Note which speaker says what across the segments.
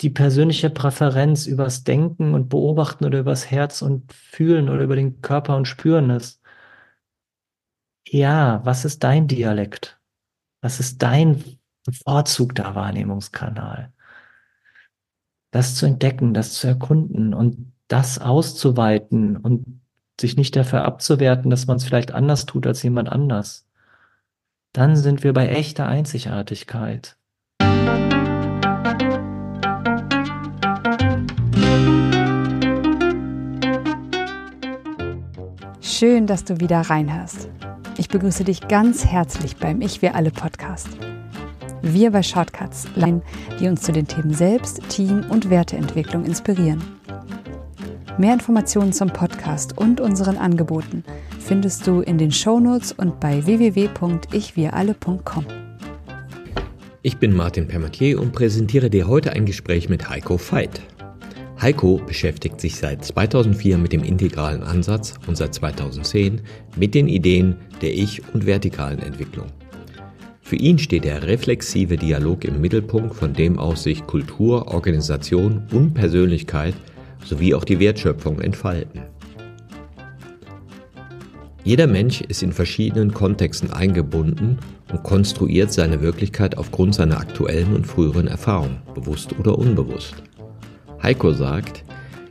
Speaker 1: die persönliche Präferenz übers Denken und Beobachten oder übers Herz und Fühlen oder über den Körper und Spüren ist. Ja, was ist dein Dialekt? Was ist dein bevorzugter Wahrnehmungskanal? Das zu entdecken, das zu erkunden und das auszuweiten und sich nicht dafür abzuwerten, dass man es vielleicht anders tut als jemand anders. Dann sind wir bei echter Einzigartigkeit.
Speaker 2: Schön, dass du wieder reinhörst. Ich begrüße dich ganz herzlich beim Ich Wir Alle Podcast. Wir bei Shortcuts, die uns zu den Themen Selbst, Team und Werteentwicklung inspirieren. Mehr Informationen zum Podcast und unseren Angeboten findest du in den Shownotes und bei www.ichwiralle.com.
Speaker 3: Ich bin Martin Permatier und präsentiere dir heute ein Gespräch mit Heiko Veit. Heiko beschäftigt sich seit 2004 mit dem integralen Ansatz und seit 2010 mit den Ideen der Ich- und vertikalen Entwicklung. Für ihn steht der reflexive Dialog im Mittelpunkt, von dem aus sich Kultur, Organisation und Persönlichkeit sowie auch die Wertschöpfung entfalten. Jeder Mensch ist in verschiedenen Kontexten eingebunden und konstruiert seine Wirklichkeit aufgrund seiner aktuellen und früheren Erfahrungen, bewusst oder unbewusst. Heiko sagt,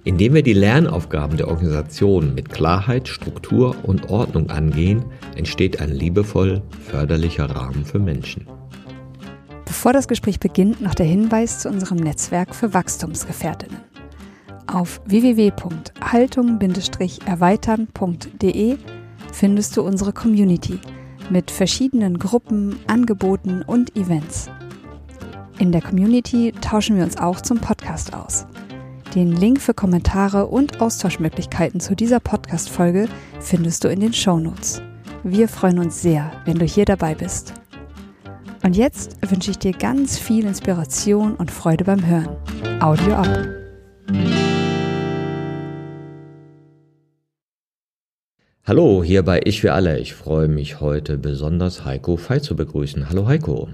Speaker 3: indem wir die Lernaufgaben der Organisation mit Klarheit, Struktur und Ordnung angehen, entsteht ein liebevoll förderlicher Rahmen für Menschen.
Speaker 2: Bevor das Gespräch beginnt, noch der Hinweis zu unserem Netzwerk für Wachstumsgefährtinnen. Auf www.haltung-erweitern.de findest du unsere Community mit verschiedenen Gruppen, Angeboten und Events. In der Community tauschen wir uns auch zum Podcast aus. Den Link für Kommentare und Austauschmöglichkeiten zu dieser Podcast-Folge findest du in den Show Notes. Wir freuen uns sehr, wenn du hier dabei bist. Und jetzt wünsche ich dir ganz viel Inspiration und Freude beim Hören. Audio ab.
Speaker 3: Hallo, hier bei Ich für alle. Ich freue mich heute besonders Heiko Fei zu begrüßen. Hallo Heiko.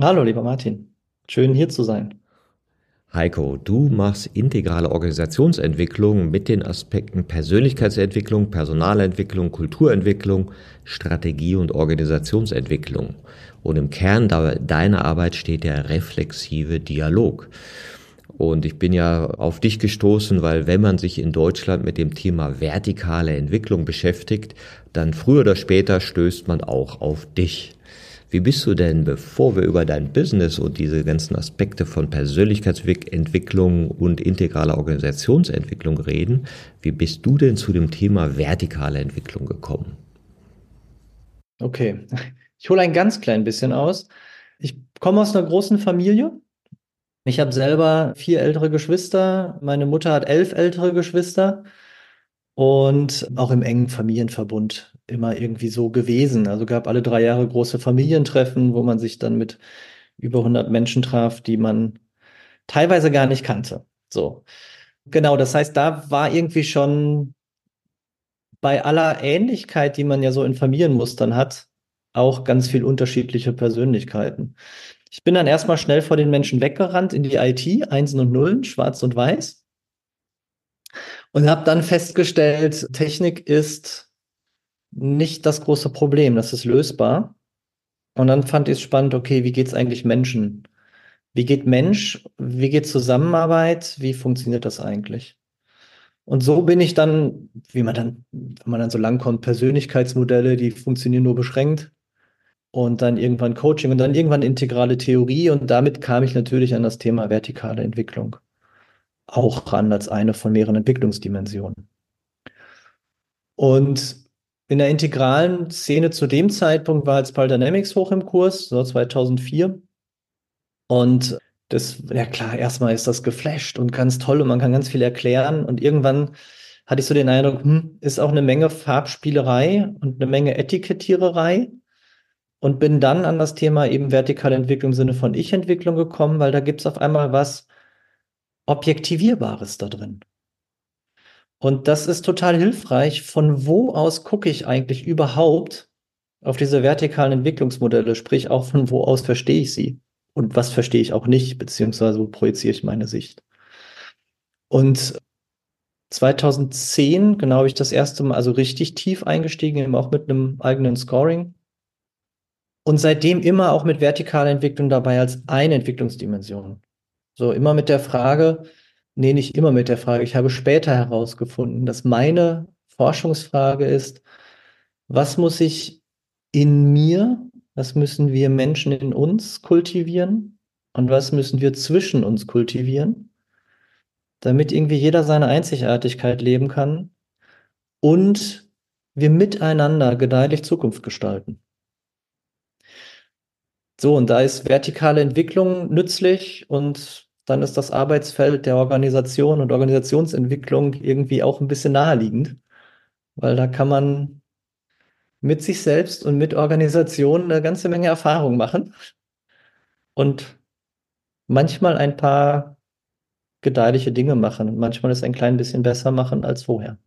Speaker 1: Hallo, lieber Martin. Schön hier zu sein.
Speaker 3: Heiko, du machst integrale Organisationsentwicklung mit den Aspekten Persönlichkeitsentwicklung, Personalentwicklung, Kulturentwicklung, Strategie und Organisationsentwicklung. Und im Kern deiner Arbeit steht der reflexive Dialog. Und ich bin ja auf dich gestoßen, weil wenn man sich in Deutschland mit dem Thema vertikale Entwicklung beschäftigt, dann früher oder später stößt man auch auf dich. Wie bist du denn, bevor wir über dein Business und diese ganzen Aspekte von Persönlichkeitsentwicklung und integraler Organisationsentwicklung reden, wie bist du denn zu dem Thema vertikale Entwicklung gekommen?
Speaker 1: Okay, ich hole ein ganz klein bisschen aus. Ich komme aus einer großen Familie. Ich habe selber vier ältere Geschwister. Meine Mutter hat elf ältere Geschwister und auch im engen Familienverbund immer irgendwie so gewesen. Also gab alle drei Jahre große Familientreffen, wo man sich dann mit über 100 Menschen traf, die man teilweise gar nicht kannte. So. Genau, das heißt, da war irgendwie schon bei aller Ähnlichkeit, die man ja so in Familienmustern hat, auch ganz viel unterschiedliche Persönlichkeiten. Ich bin dann erstmal schnell vor den Menschen weggerannt in die IT, Einsen und Nullen, schwarz und weiß. Und habe dann festgestellt, Technik ist nicht das große Problem, das ist lösbar. Und dann fand ich es spannend, okay, wie geht es eigentlich Menschen? Wie geht Mensch? Wie geht Zusammenarbeit? Wie funktioniert das eigentlich? Und so bin ich dann, wie man dann, wenn man dann so lang kommt, Persönlichkeitsmodelle, die funktionieren nur beschränkt und dann irgendwann Coaching und dann irgendwann integrale Theorie und damit kam ich natürlich an das Thema vertikale Entwicklung auch ran als eine von mehreren Entwicklungsdimensionen. Und in der integralen Szene zu dem Zeitpunkt war jetzt Pal Dynamics hoch im Kurs, so 2004. Und das, ja klar, erstmal ist das geflasht und ganz toll und man kann ganz viel erklären. Und irgendwann hatte ich so den Eindruck, hm, ist auch eine Menge Farbspielerei und eine Menge Etikettiererei und bin dann an das Thema eben vertikale Entwicklung im Sinne von Ich-Entwicklung gekommen, weil da gibt es auf einmal was Objektivierbares da drin. Und das ist total hilfreich. Von wo aus gucke ich eigentlich überhaupt auf diese vertikalen Entwicklungsmodelle? Sprich, auch von wo aus verstehe ich sie? und was verstehe ich auch nicht, beziehungsweise wo projiziere ich meine Sicht. Und 2010, genau, habe ich das erste Mal also richtig tief eingestiegen, eben auch mit einem eigenen Scoring. Und seitdem immer auch mit vertikaler Entwicklung dabei als eine Entwicklungsdimension. So immer mit der Frage, nee, nicht immer mit der Frage, ich habe später herausgefunden, dass meine Forschungsfrage ist, was muss ich in mir, was müssen wir Menschen in uns kultivieren und was müssen wir zwischen uns kultivieren, damit irgendwie jeder seine Einzigartigkeit leben kann und wir miteinander gedeihlich Zukunft gestalten. So, und da ist vertikale Entwicklung nützlich und dann ist das Arbeitsfeld der Organisation und Organisationsentwicklung irgendwie auch ein bisschen naheliegend, weil da kann man mit sich selbst und mit Organisationen eine ganze Menge Erfahrung machen und manchmal ein paar gedeihliche Dinge machen und manchmal es ein klein bisschen besser machen als vorher.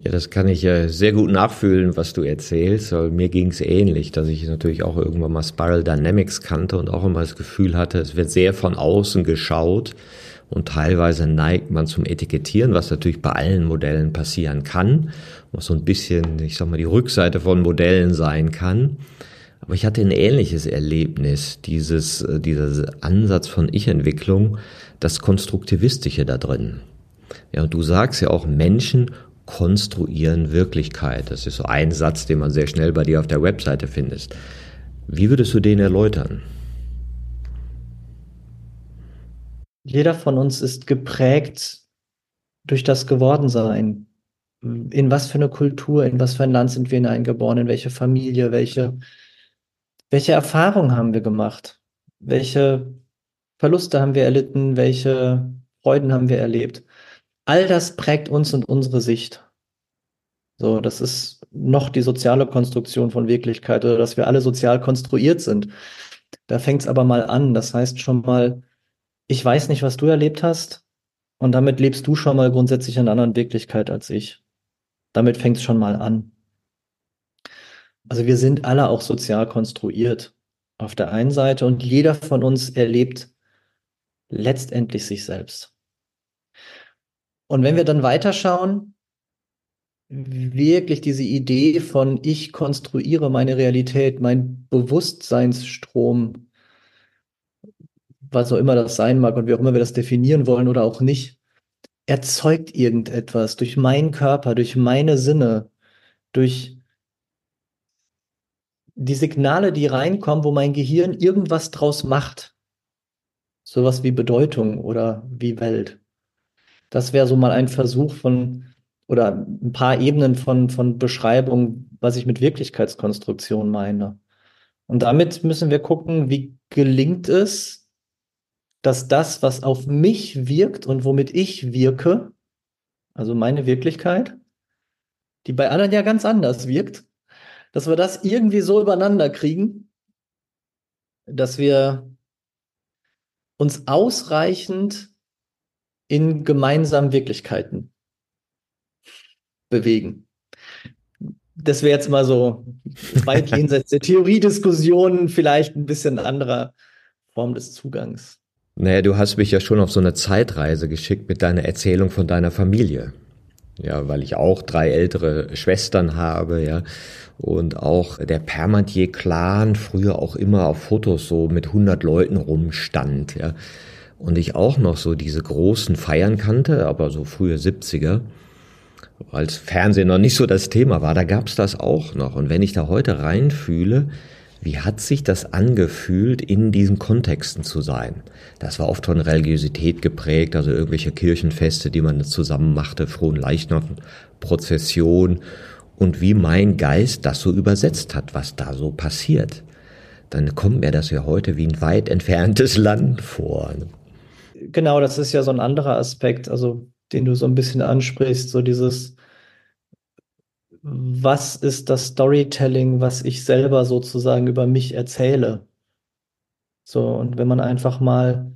Speaker 3: Ja, das kann ich ja sehr gut nachfühlen, was du erzählst. Mir ging es ähnlich, dass ich natürlich auch irgendwann mal Spiral Dynamics kannte und auch immer das Gefühl hatte, es wird sehr von außen geschaut und teilweise neigt man zum Etikettieren, was natürlich bei allen Modellen passieren kann, was so ein bisschen, ich sag mal, die Rückseite von Modellen sein kann. Aber ich hatte ein ähnliches Erlebnis, dieses, äh, dieser Ansatz von Ich-Entwicklung, das Konstruktivistische da drin. Ja, und du sagst ja auch, Menschen konstruieren Wirklichkeit. Das ist so ein Satz, den man sehr schnell bei dir auf der Webseite findest. Wie würdest du den erläutern?
Speaker 1: Jeder von uns ist geprägt durch das Gewordensein. In was für eine Kultur, in was für ein Land sind wir hineingeboren, in welche Familie, welche, welche Erfahrungen haben wir gemacht, welche Verluste haben wir erlitten, welche Freuden haben wir erlebt all das prägt uns und unsere Sicht. So, das ist noch die soziale Konstruktion von Wirklichkeit oder dass wir alle sozial konstruiert sind. Da fängt es aber mal an. Das heißt schon mal, ich weiß nicht, was du erlebt hast und damit lebst du schon mal grundsätzlich in einer anderen Wirklichkeit als ich. Damit fängt es schon mal an. Also wir sind alle auch sozial konstruiert auf der einen Seite und jeder von uns erlebt letztendlich sich selbst. Und wenn wir dann weiterschauen, wirklich diese Idee von ich konstruiere meine Realität, mein Bewusstseinsstrom, was auch immer das sein mag und wie auch immer wir das definieren wollen oder auch nicht, erzeugt irgendetwas durch meinen Körper, durch meine Sinne, durch die Signale, die reinkommen, wo mein Gehirn irgendwas draus macht. Sowas wie Bedeutung oder wie Welt. Das wäre so mal ein Versuch von oder ein paar Ebenen von, von Beschreibung, was ich mit Wirklichkeitskonstruktion meine. Und damit müssen wir gucken, wie gelingt es, dass das, was auf mich wirkt und womit ich wirke, also meine Wirklichkeit, die bei anderen ja ganz anders wirkt, dass wir das irgendwie so übereinander kriegen, dass wir uns ausreichend in gemeinsamen Wirklichkeiten bewegen. Das wäre jetzt mal so weit jenseits der Theoriediskussion, vielleicht ein bisschen anderer Form des Zugangs.
Speaker 3: Naja, du hast mich ja schon auf so eine Zeitreise geschickt mit deiner Erzählung von deiner Familie. Ja, weil ich auch drei ältere Schwestern habe, ja. Und auch der Permantier-Clan früher auch immer auf Fotos so mit 100 Leuten rumstand, ja und ich auch noch so diese großen Feiern kannte, aber so frühe 70er, als Fernsehen noch nicht so das Thema war, da gab's das auch noch. Und wenn ich da heute reinfühle, wie hat sich das angefühlt, in diesen Kontexten zu sein? Das war oft von Religiosität geprägt, also irgendwelche Kirchenfeste, die man zusammen machte, frohen Leichnam, Prozession und wie mein Geist das so übersetzt hat, was da so passiert. Dann kommt mir das ja heute wie ein weit entferntes Land vor.
Speaker 1: Genau, das ist ja so ein anderer Aspekt, also den du so ein bisschen ansprichst, so dieses, was ist das Storytelling, was ich selber sozusagen über mich erzähle? So, und wenn man einfach mal,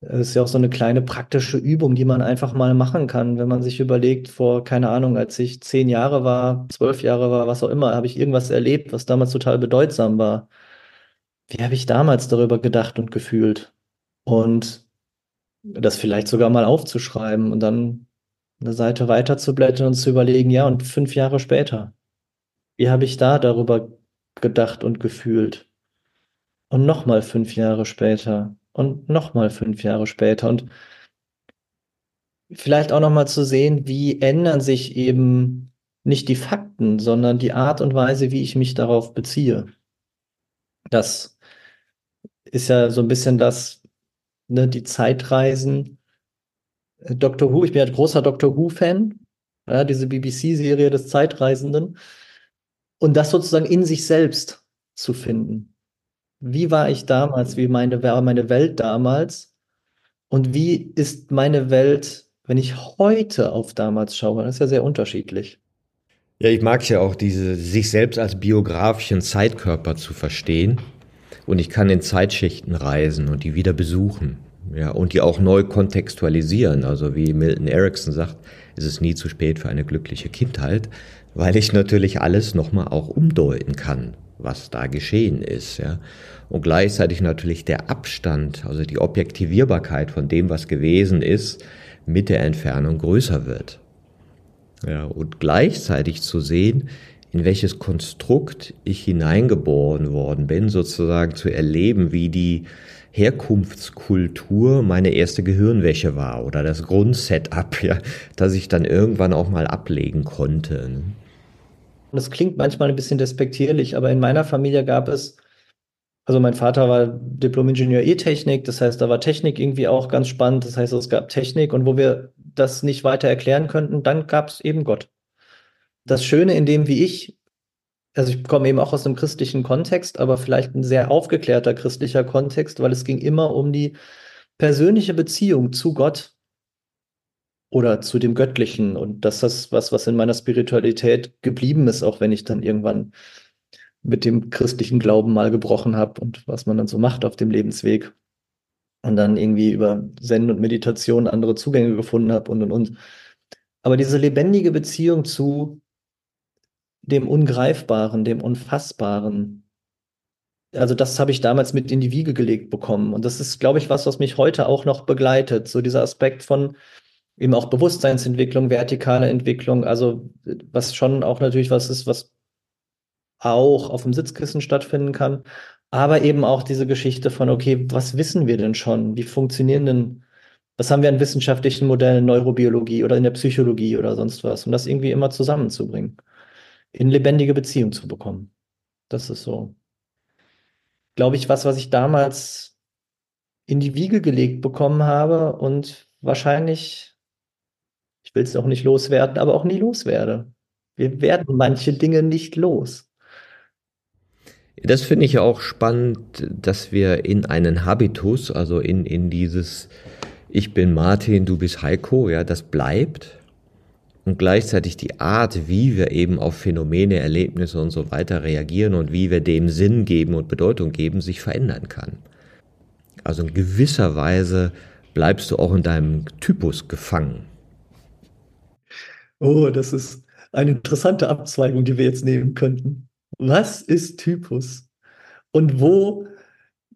Speaker 1: es ist ja auch so eine kleine praktische Übung, die man einfach mal machen kann, wenn man sich überlegt, vor, keine Ahnung, als ich zehn Jahre war, zwölf Jahre war, was auch immer, habe ich irgendwas erlebt, was damals total bedeutsam war wie habe ich damals darüber gedacht und gefühlt? Und das vielleicht sogar mal aufzuschreiben und dann eine Seite weiter zu blättern und zu überlegen, ja, und fünf Jahre später, wie habe ich da darüber gedacht und gefühlt? Und nochmal fünf Jahre später und nochmal fünf Jahre später und vielleicht auch nochmal zu sehen, wie ändern sich eben nicht die Fakten, sondern die Art und Weise, wie ich mich darauf beziehe. Das ist ja so ein bisschen das, ne, die Zeitreisen. Doctor Who, ich bin ja großer Doctor Who-Fan, ja, diese BBC-Serie des Zeitreisenden. Und das sozusagen in sich selbst zu finden. Wie war ich damals? Wie meine, war meine Welt damals? Und wie ist meine Welt, wenn ich heute auf damals schaue? Das ist ja sehr unterschiedlich.
Speaker 3: Ja, ich mag ja auch diese, sich selbst als biografischen Zeitkörper zu verstehen. Und ich kann in Zeitschichten reisen und die wieder besuchen. Ja, und die auch neu kontextualisieren. Also wie Milton Erickson sagt, ist es nie zu spät für eine glückliche Kindheit, weil ich natürlich alles nochmal auch umdeuten kann, was da geschehen ist. Ja. Und gleichzeitig natürlich der Abstand, also die Objektivierbarkeit von dem, was gewesen ist, mit der Entfernung größer wird. Ja, und gleichzeitig zu sehen, in welches Konstrukt ich hineingeboren worden bin, sozusagen zu erleben, wie die Herkunftskultur meine erste Gehirnwäsche war oder das Grundsetup, ja, das ich dann irgendwann auch mal ablegen konnte.
Speaker 1: Das klingt manchmal ein bisschen despektierlich, aber in meiner Familie gab es, also mein Vater war Diplom-Ingenieur E-Technik, das heißt, da war Technik irgendwie auch ganz spannend, das heißt, es gab Technik und wo wir das nicht weiter erklären könnten, dann gab es eben Gott. Das Schöne in dem, wie ich, also ich komme eben auch aus einem christlichen Kontext, aber vielleicht ein sehr aufgeklärter christlicher Kontext, weil es ging immer um die persönliche Beziehung zu Gott oder zu dem Göttlichen. Und das ist was, was in meiner Spiritualität geblieben ist, auch wenn ich dann irgendwann mit dem christlichen Glauben mal gebrochen habe und was man dann so macht auf dem Lebensweg und dann irgendwie über Zen und Meditation andere Zugänge gefunden habe und und und. Aber diese lebendige Beziehung zu dem Ungreifbaren, dem Unfassbaren, also das habe ich damals mit in die Wiege gelegt bekommen. Und das ist, glaube ich, was, was mich heute auch noch begleitet. So dieser Aspekt von eben auch Bewusstseinsentwicklung, vertikale Entwicklung, also was schon auch natürlich was ist, was auch auf dem Sitzkissen stattfinden kann, aber eben auch diese Geschichte von, okay, was wissen wir denn schon? Wie funktionieren denn, was haben wir an wissenschaftlichen Modellen, Neurobiologie oder in der Psychologie oder sonst was? Und das irgendwie immer zusammenzubringen, in lebendige Beziehung zu bekommen. Das ist so, glaube ich, was, was ich damals in die Wiege gelegt bekommen habe und wahrscheinlich, ich will es auch nicht loswerden, aber auch nie loswerde. Wir werden manche Dinge nicht los.
Speaker 3: Das finde ich ja auch spannend, dass wir in einen Habitus, also in, in dieses Ich bin Martin, du bist Heiko, ja, das bleibt. Und gleichzeitig die Art, wie wir eben auf Phänomene, Erlebnisse und so weiter reagieren und wie wir dem Sinn geben und Bedeutung geben, sich verändern kann. Also in gewisser Weise bleibst du auch in deinem Typus gefangen.
Speaker 1: Oh, das ist eine interessante Abzweigung, die wir jetzt nehmen könnten was ist Typus? Und wo,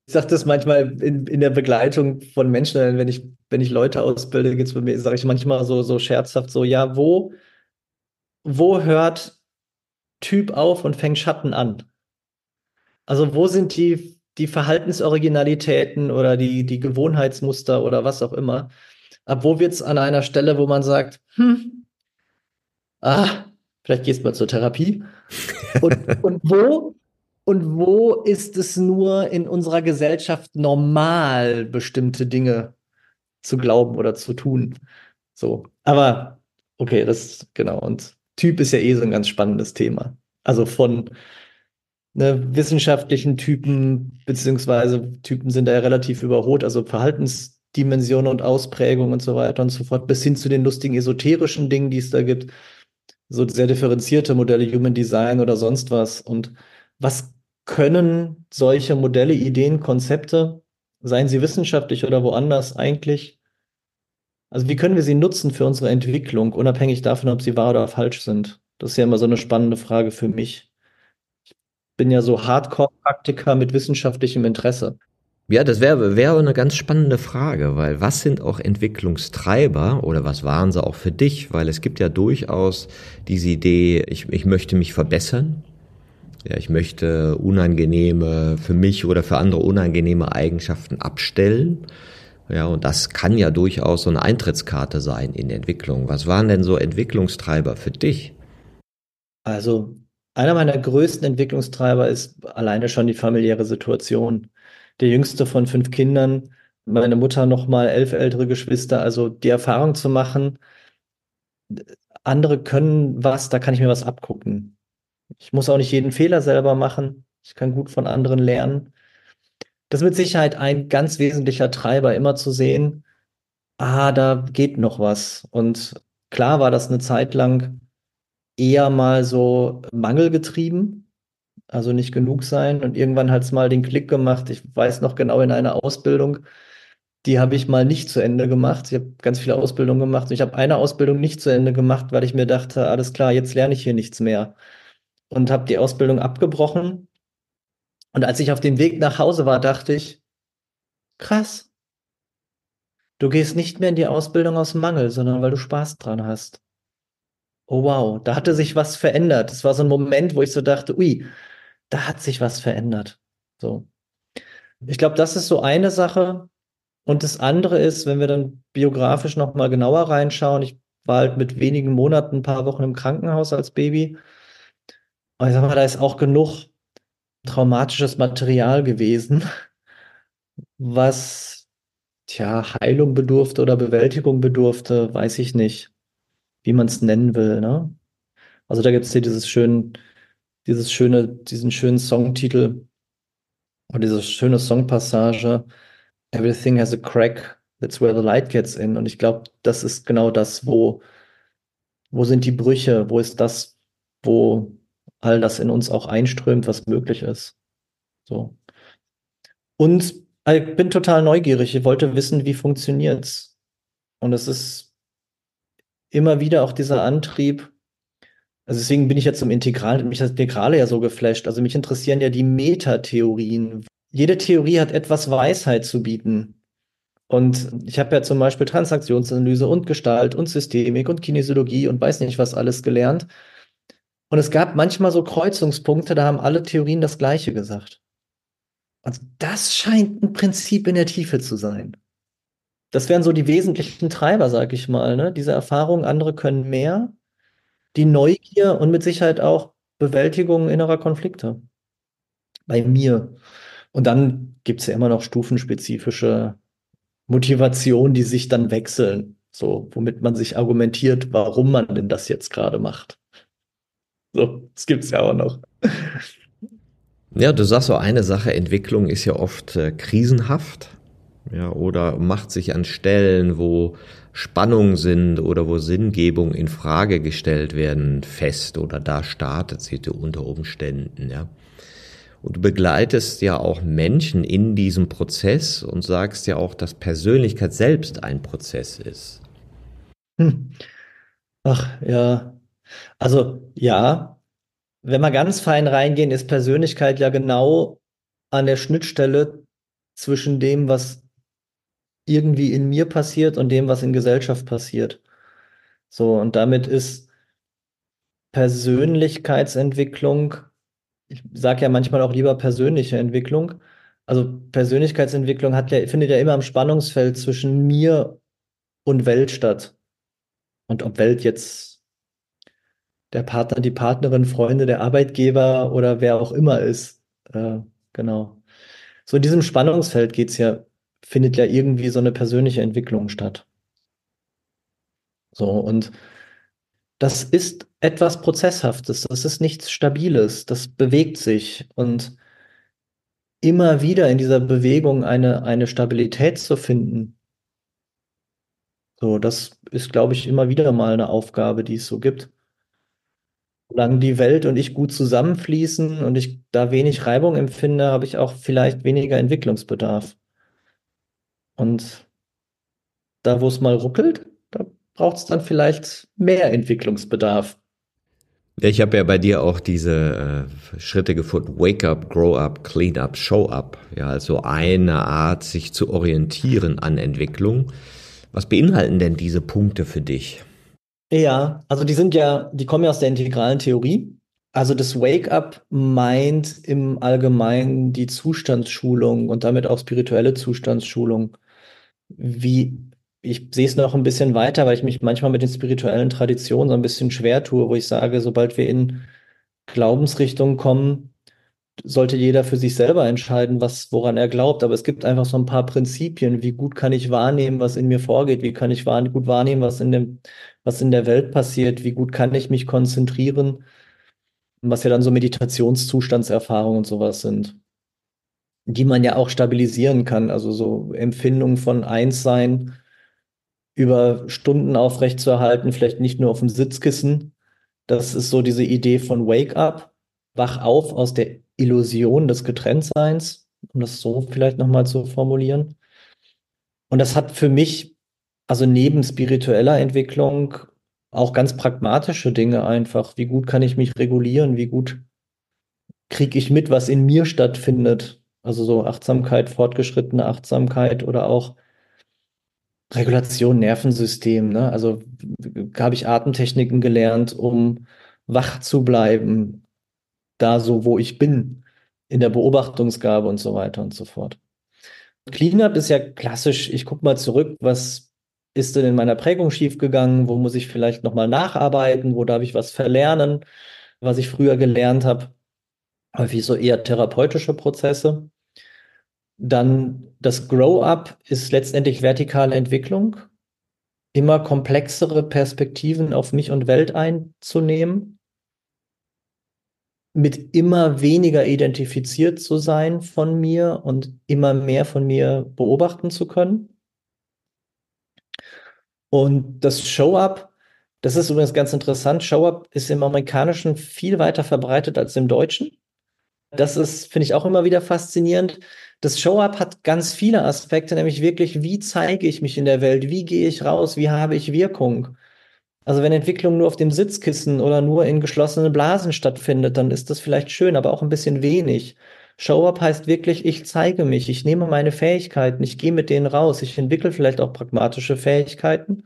Speaker 1: ich sage das manchmal in, in der Begleitung von Menschen, wenn ich, wenn ich Leute ausbilde, geht's bei mir, sage ich manchmal so, so scherzhaft so, ja, wo, wo hört Typ auf und fängt Schatten an? Also wo sind die, die Verhaltensoriginalitäten oder die, die Gewohnheitsmuster oder was auch immer? Ab wo wird es an einer Stelle, wo man sagt, hm, ah, vielleicht gehst du mal zur Therapie und, und wo? Und wo ist es nur in unserer Gesellschaft normal, bestimmte Dinge zu glauben oder zu tun? So. Aber okay, das genau. Und Typ ist ja eh so ein ganz spannendes Thema. Also von ne, wissenschaftlichen Typen, beziehungsweise Typen sind da ja relativ überholt, also Verhaltensdimensionen und Ausprägungen und so weiter und so fort, bis hin zu den lustigen esoterischen Dingen, die es da gibt so sehr differenzierte Modelle, Human Design oder sonst was. Und was können solche Modelle, Ideen, Konzepte, seien sie wissenschaftlich oder woanders eigentlich, also wie können wir sie nutzen für unsere Entwicklung, unabhängig davon, ob sie wahr oder falsch sind? Das ist ja immer so eine spannende Frage für mich. bin ja so Hardcore-Praktiker mit wissenschaftlichem Interesse.
Speaker 3: Ja, das wäre wär eine ganz spannende Frage, weil was sind auch Entwicklungstreiber oder was waren sie auch für dich? Weil es gibt ja durchaus diese Idee, ich, ich möchte mich verbessern. Ja, ich möchte unangenehme, für mich oder für andere unangenehme Eigenschaften abstellen. Ja, und das kann ja durchaus so eine Eintrittskarte sein in Entwicklung. Was waren denn so Entwicklungstreiber für dich?
Speaker 1: Also, einer meiner größten Entwicklungstreiber ist alleine schon die familiäre Situation. Der jüngste von fünf Kindern, meine Mutter noch mal elf ältere Geschwister, also die Erfahrung zu machen, andere können was, da kann ich mir was abgucken. Ich muss auch nicht jeden Fehler selber machen. Ich kann gut von anderen lernen. Das ist mit Sicherheit ein ganz wesentlicher Treiber, immer zu sehen, ah, da geht noch was. Und klar war das eine Zeit lang eher mal so mangelgetrieben, also nicht genug sein. Und irgendwann hat es mal den Klick gemacht. Ich weiß noch genau in einer Ausbildung, die habe ich mal nicht zu Ende gemacht. Ich habe ganz viele Ausbildungen gemacht. Und ich habe eine Ausbildung nicht zu Ende gemacht, weil ich mir dachte, alles klar, jetzt lerne ich hier nichts mehr. Und habe die Ausbildung abgebrochen. Und als ich auf dem Weg nach Hause war, dachte ich, krass. Du gehst nicht mehr in die Ausbildung aus Mangel, sondern weil du Spaß dran hast. Oh wow, da hatte sich was verändert. Das war so ein Moment, wo ich so dachte, ui, da hat sich was verändert. So. Ich glaube, das ist so eine Sache. Und das andere ist, wenn wir dann biografisch noch mal genauer reinschauen, ich war halt mit wenigen Monaten, ein paar Wochen im Krankenhaus als Baby. Und ich sag mal, da ist auch genug traumatisches Material gewesen, was tja, Heilung bedurfte oder Bewältigung bedurfte, weiß ich nicht wie man es nennen will. Ne? Also da gibt es hier dieses schön, dieses schöne, diesen schönen Songtitel und diese schöne Songpassage. Everything has a crack. That's where the light gets in. Und ich glaube, das ist genau das, wo, wo sind die Brüche? Wo ist das, wo all das in uns auch einströmt, was möglich ist? So. Und ich bin total neugierig. Ich wollte wissen, wie funktioniert's? Und es ist immer wieder auch dieser Antrieb, also deswegen bin ich jetzt zum Integral, mich hat Integrale ja so geflasht. Also mich interessieren ja die Metatheorien. Jede Theorie hat etwas Weisheit zu bieten. Und ich habe ja zum Beispiel Transaktionsanalyse und Gestalt und Systemik und Kinesiologie und weiß nicht was alles gelernt. Und es gab manchmal so Kreuzungspunkte, da haben alle Theorien das Gleiche gesagt. Und das scheint ein Prinzip in der Tiefe zu sein das wären so die wesentlichen Treiber, sag ich mal. Ne? Diese Erfahrung, andere können mehr, die Neugier und mit Sicherheit auch Bewältigung innerer Konflikte. Bei mir. Und dann gibt es ja immer noch stufenspezifische Motivationen, die sich dann wechseln. So, womit man sich argumentiert, warum man denn das jetzt gerade macht. So, das gibt es ja auch noch.
Speaker 3: Ja, du sagst so eine Sache, Entwicklung ist ja oft äh, krisenhaft ja, oder macht sich an Stellen, wo Spannungen sind oder wo Sinngebung in Frage gestellt werden, fest oder da startet sie unter Umständen, ja. Und du begleitest ja auch Menschen in diesem Prozess und sagst ja auch, dass Persönlichkeit selbst ein Prozess ist.
Speaker 1: Hm. Ach ja, also ja, wenn wir ganz fein reingehen, ist Persönlichkeit ja genau an der Schnittstelle zwischen dem, was irgendwie in mir passiert und dem, was in Gesellschaft passiert. So, und damit ist Persönlichkeitsentwicklung, ich sage ja manchmal auch lieber persönliche Entwicklung. Also Persönlichkeitsentwicklung hat ja, findet ja immer im Spannungsfeld zwischen mir und Welt statt. Und ob Welt jetzt der Partner, die Partnerin, Freunde, der Arbeitgeber oder wer auch immer ist. Äh, genau. So in diesem Spannungsfeld geht es ja findet ja irgendwie so eine persönliche Entwicklung statt. So, und das ist etwas Prozesshaftes, das ist nichts Stabiles, das bewegt sich und immer wieder in dieser Bewegung eine, eine Stabilität zu finden. So, das ist, glaube ich, immer wieder mal eine Aufgabe, die es so gibt. Solange die Welt und ich gut zusammenfließen und ich da wenig Reibung empfinde, habe ich auch vielleicht weniger Entwicklungsbedarf. Und da, wo es mal ruckelt, da braucht es dann vielleicht mehr Entwicklungsbedarf.
Speaker 3: Ich habe ja bei dir auch diese äh, Schritte gefunden, Wake up, Grow up, Clean up, Show up. Ja, also eine Art, sich zu orientieren an Entwicklung. Was beinhalten denn diese Punkte für dich?
Speaker 1: Ja, also die sind ja, die kommen ja aus der integralen Theorie. Also das Wake up meint im Allgemeinen die Zustandsschulung und damit auch spirituelle Zustandsschulung. Wie ich sehe es noch ein bisschen weiter, weil ich mich manchmal mit den spirituellen Traditionen so ein bisschen schwer tue, wo ich sage, sobald wir in Glaubensrichtungen kommen, sollte jeder für sich selber entscheiden, was, woran er glaubt. Aber es gibt einfach so ein paar Prinzipien. Wie gut kann ich wahrnehmen, was in mir vorgeht? Wie kann ich wahr, gut wahrnehmen, was in dem, was in der Welt passiert? Wie gut kann ich mich konzentrieren? Was ja dann so Meditationszustandserfahrungen und sowas sind, die man ja auch stabilisieren kann. Also so Empfindungen von Einssein über Stunden aufrechtzuerhalten, vielleicht nicht nur auf dem Sitzkissen. Das ist so diese Idee von Wake Up, wach auf aus der Illusion des Getrenntseins, um das so vielleicht nochmal zu formulieren. Und das hat für mich, also neben spiritueller Entwicklung, auch ganz pragmatische Dinge einfach. Wie gut kann ich mich regulieren? Wie gut kriege ich mit, was in mir stattfindet? Also so Achtsamkeit, fortgeschrittene Achtsamkeit oder auch Regulation, Nervensystem. Ne? Also habe ich Atemtechniken gelernt, um wach zu bleiben, da so, wo ich bin, in der Beobachtungsgabe und so weiter und so fort. Cleanup ist ja klassisch, ich gucke mal zurück, was ist denn in meiner Prägung schiefgegangen, wo muss ich vielleicht nochmal nacharbeiten, wo darf ich was verlernen, was ich früher gelernt habe. Häufig so eher therapeutische Prozesse. Dann das Grow-up ist letztendlich vertikale Entwicklung, immer komplexere Perspektiven auf mich und Welt einzunehmen, mit immer weniger identifiziert zu sein von mir und immer mehr von mir beobachten zu können. Und das Show-up, das ist übrigens ganz interessant. Show-up ist im Amerikanischen viel weiter verbreitet als im Deutschen. Das ist, finde ich, auch immer wieder faszinierend. Das Show-up hat ganz viele Aspekte, nämlich wirklich, wie zeige ich mich in der Welt? Wie gehe ich raus? Wie habe ich Wirkung? Also wenn Entwicklung nur auf dem Sitzkissen oder nur in geschlossenen Blasen stattfindet, dann ist das vielleicht schön, aber auch ein bisschen wenig. Show-up heißt wirklich, ich zeige mich, ich nehme meine Fähigkeiten, ich gehe mit denen raus, ich entwickle vielleicht auch pragmatische Fähigkeiten.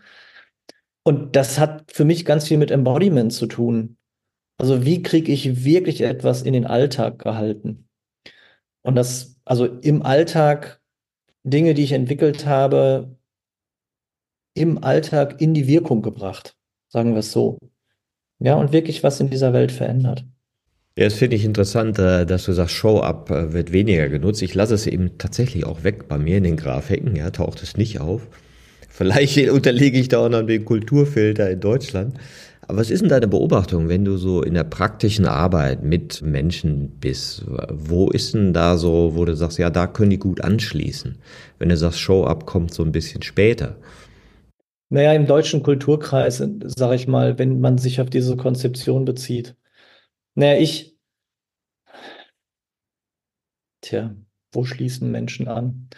Speaker 1: Und das hat für mich ganz viel mit Embodiment zu tun. Also wie kriege ich wirklich etwas in den Alltag gehalten? Und das, also im Alltag, Dinge, die ich entwickelt habe, im Alltag in die Wirkung gebracht, sagen wir es so. Ja, und wirklich was in dieser Welt verändert.
Speaker 3: Ja, das finde ich interessant, äh, dass du sagst, Show-Up äh, wird weniger genutzt. Ich lasse es eben tatsächlich auch weg bei mir in den Grafiken, ja, taucht es nicht auf. Vielleicht unterlege ich da auch noch den Kulturfilter in Deutschland. Aber was ist denn deine Beobachtung, wenn du so in der praktischen Arbeit mit Menschen bist? Wo ist denn da so, wo du sagst, ja, da können die gut anschließen? Wenn du sagst, Show-up kommt so ein bisschen später.
Speaker 1: Naja, im deutschen Kulturkreis, sage ich mal, wenn man sich auf diese Konzeption bezieht. Naja, ich. Tja, wo schließen Menschen an?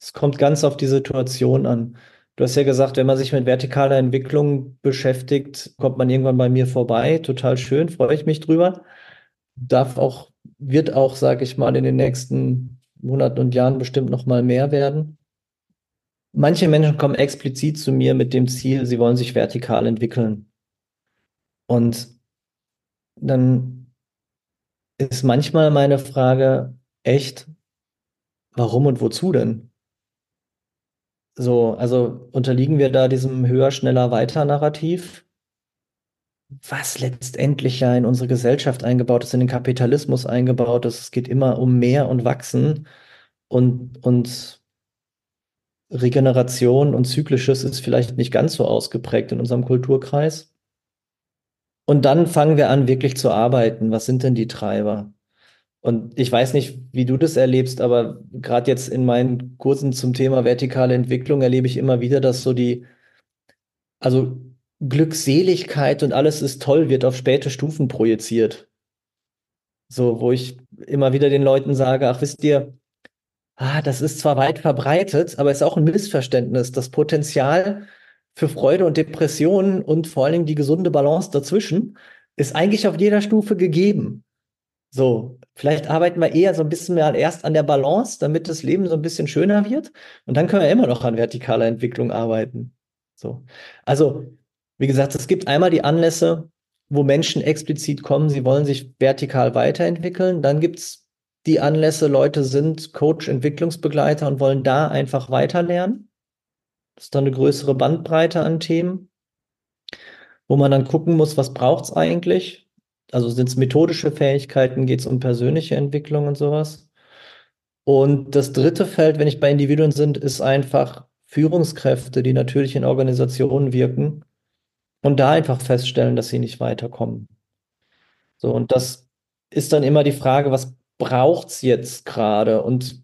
Speaker 1: Es kommt ganz auf die Situation an. Du hast ja gesagt, wenn man sich mit vertikaler Entwicklung beschäftigt, kommt man irgendwann bei mir vorbei. Total schön, freue ich mich drüber. Darf auch, wird auch, sage ich mal, in den nächsten Monaten und Jahren bestimmt noch mal mehr werden. Manche Menschen kommen explizit zu mir mit dem Ziel, sie wollen sich vertikal entwickeln. Und dann ist manchmal meine Frage, echt, warum und wozu denn? So, also unterliegen wir da diesem höher, schneller, weiter Narrativ, was letztendlich ja in unsere Gesellschaft eingebaut ist, in den Kapitalismus eingebaut ist. Es geht immer um mehr und Wachsen und, und Regeneration und Zyklisches ist vielleicht nicht ganz so ausgeprägt in unserem Kulturkreis. Und dann fangen wir an, wirklich zu arbeiten. Was sind denn die Treiber? Und ich weiß nicht, wie du das erlebst, aber gerade jetzt in meinen Kursen zum Thema vertikale Entwicklung erlebe ich immer wieder, dass so die, also Glückseligkeit und alles ist toll wird auf späte Stufen projiziert. So, wo ich immer wieder den Leuten sage, ach, wisst ihr, ah, das ist zwar weit verbreitet, aber es ist auch ein Missverständnis. Das Potenzial für Freude und Depressionen und vor allen Dingen die gesunde Balance dazwischen ist eigentlich auf jeder Stufe gegeben. So, vielleicht arbeiten wir eher so ein bisschen mehr erst an der Balance, damit das Leben so ein bisschen schöner wird. Und dann können wir immer noch an vertikaler Entwicklung arbeiten. So. Also, wie gesagt, es gibt einmal die Anlässe, wo Menschen explizit kommen, sie wollen sich vertikal weiterentwickeln. Dann gibt es die Anlässe, Leute sind Coach, Entwicklungsbegleiter und wollen da einfach weiterlernen. Das ist dann eine größere Bandbreite an Themen, wo man dann gucken muss, was braucht es eigentlich? Also sind es methodische Fähigkeiten, geht es um persönliche Entwicklung und sowas. Und das dritte Feld, wenn ich bei Individuen sind, ist einfach Führungskräfte, die natürlich in Organisationen wirken und da einfach feststellen, dass sie nicht weiterkommen. So, und das ist dann immer die Frage, was braucht es jetzt gerade? Und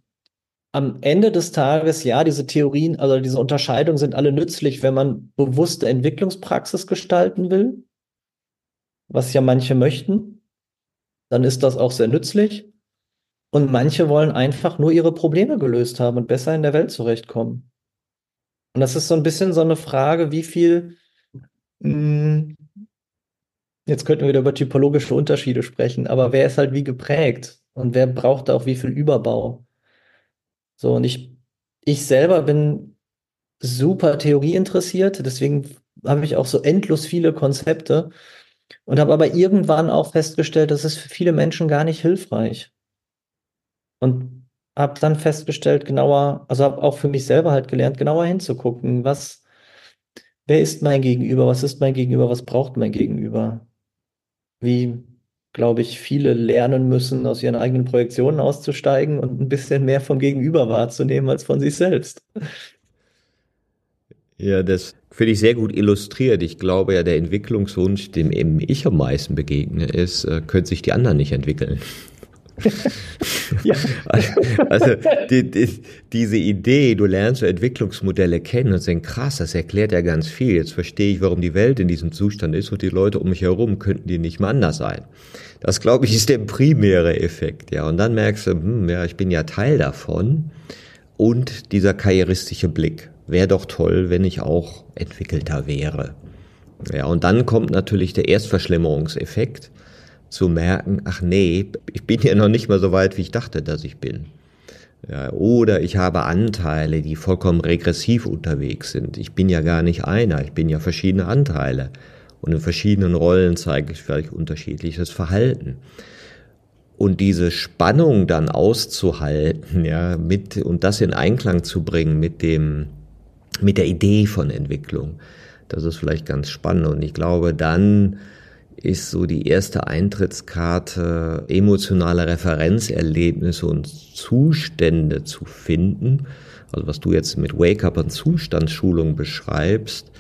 Speaker 1: am Ende des Tages, ja, diese Theorien, also diese Unterscheidungen sind alle nützlich, wenn man bewusste Entwicklungspraxis gestalten will was ja manche möchten, dann ist das auch sehr nützlich. Und manche wollen einfach nur ihre Probleme gelöst haben und besser in der Welt zurechtkommen. Und das ist so ein bisschen so eine Frage, wie viel, mh, hm, jetzt könnten wir wieder über typologische Unterschiede sprechen, aber wer ist halt wie geprägt und wer braucht da auch wie viel Überbau? So, und ich, ich selber bin super Theorie interessiert, deswegen habe ich auch so endlos viele Konzepte und habe aber irgendwann auch festgestellt, das ist für viele Menschen gar nicht hilfreich. Und habe dann festgestellt, genauer, also habe auch für mich selber halt gelernt, genauer hinzugucken, was, wer ist mein Gegenüber, was ist mein Gegenüber, was braucht mein Gegenüber? Wie, glaube ich, viele lernen müssen, aus ihren eigenen Projektionen auszusteigen und ein bisschen mehr vom Gegenüber wahrzunehmen als von sich selbst.
Speaker 3: Ja, das finde ich sehr gut illustriert. Ich glaube ja, der Entwicklungswunsch, dem eben ich am meisten begegne, ist, äh, können sich die anderen nicht entwickeln. ja. Also die, die, diese Idee, du lernst so Entwicklungsmodelle kennen und denkst, krass, das erklärt ja ganz viel. Jetzt verstehe ich, warum die Welt in diesem Zustand ist und die Leute um mich herum könnten die nicht mal anders sein. Das, glaube ich, ist der primäre Effekt. Ja, und dann merkst du, hm, ja, ich bin ja Teil davon und dieser karrieristische Blick wäre doch toll, wenn ich auch entwickelter wäre. Ja, und dann kommt natürlich der Erstverschlimmerungseffekt, zu merken, ach nee, ich bin ja noch nicht mal so weit, wie ich dachte, dass ich bin. Ja, oder ich habe Anteile, die vollkommen regressiv unterwegs sind. Ich bin ja gar nicht einer, ich bin ja verschiedene Anteile. Und in verschiedenen Rollen zeige ich vielleicht unterschiedliches Verhalten. Und diese Spannung dann auszuhalten, ja, mit, und das in Einklang zu bringen mit dem, mit der Idee von Entwicklung. Das ist vielleicht ganz spannend. Und ich glaube, dann ist so die erste Eintrittskarte, emotionale Referenzerlebnisse und Zustände zu finden. Also was du jetzt mit Wake-up und Zustandsschulung beschreibst,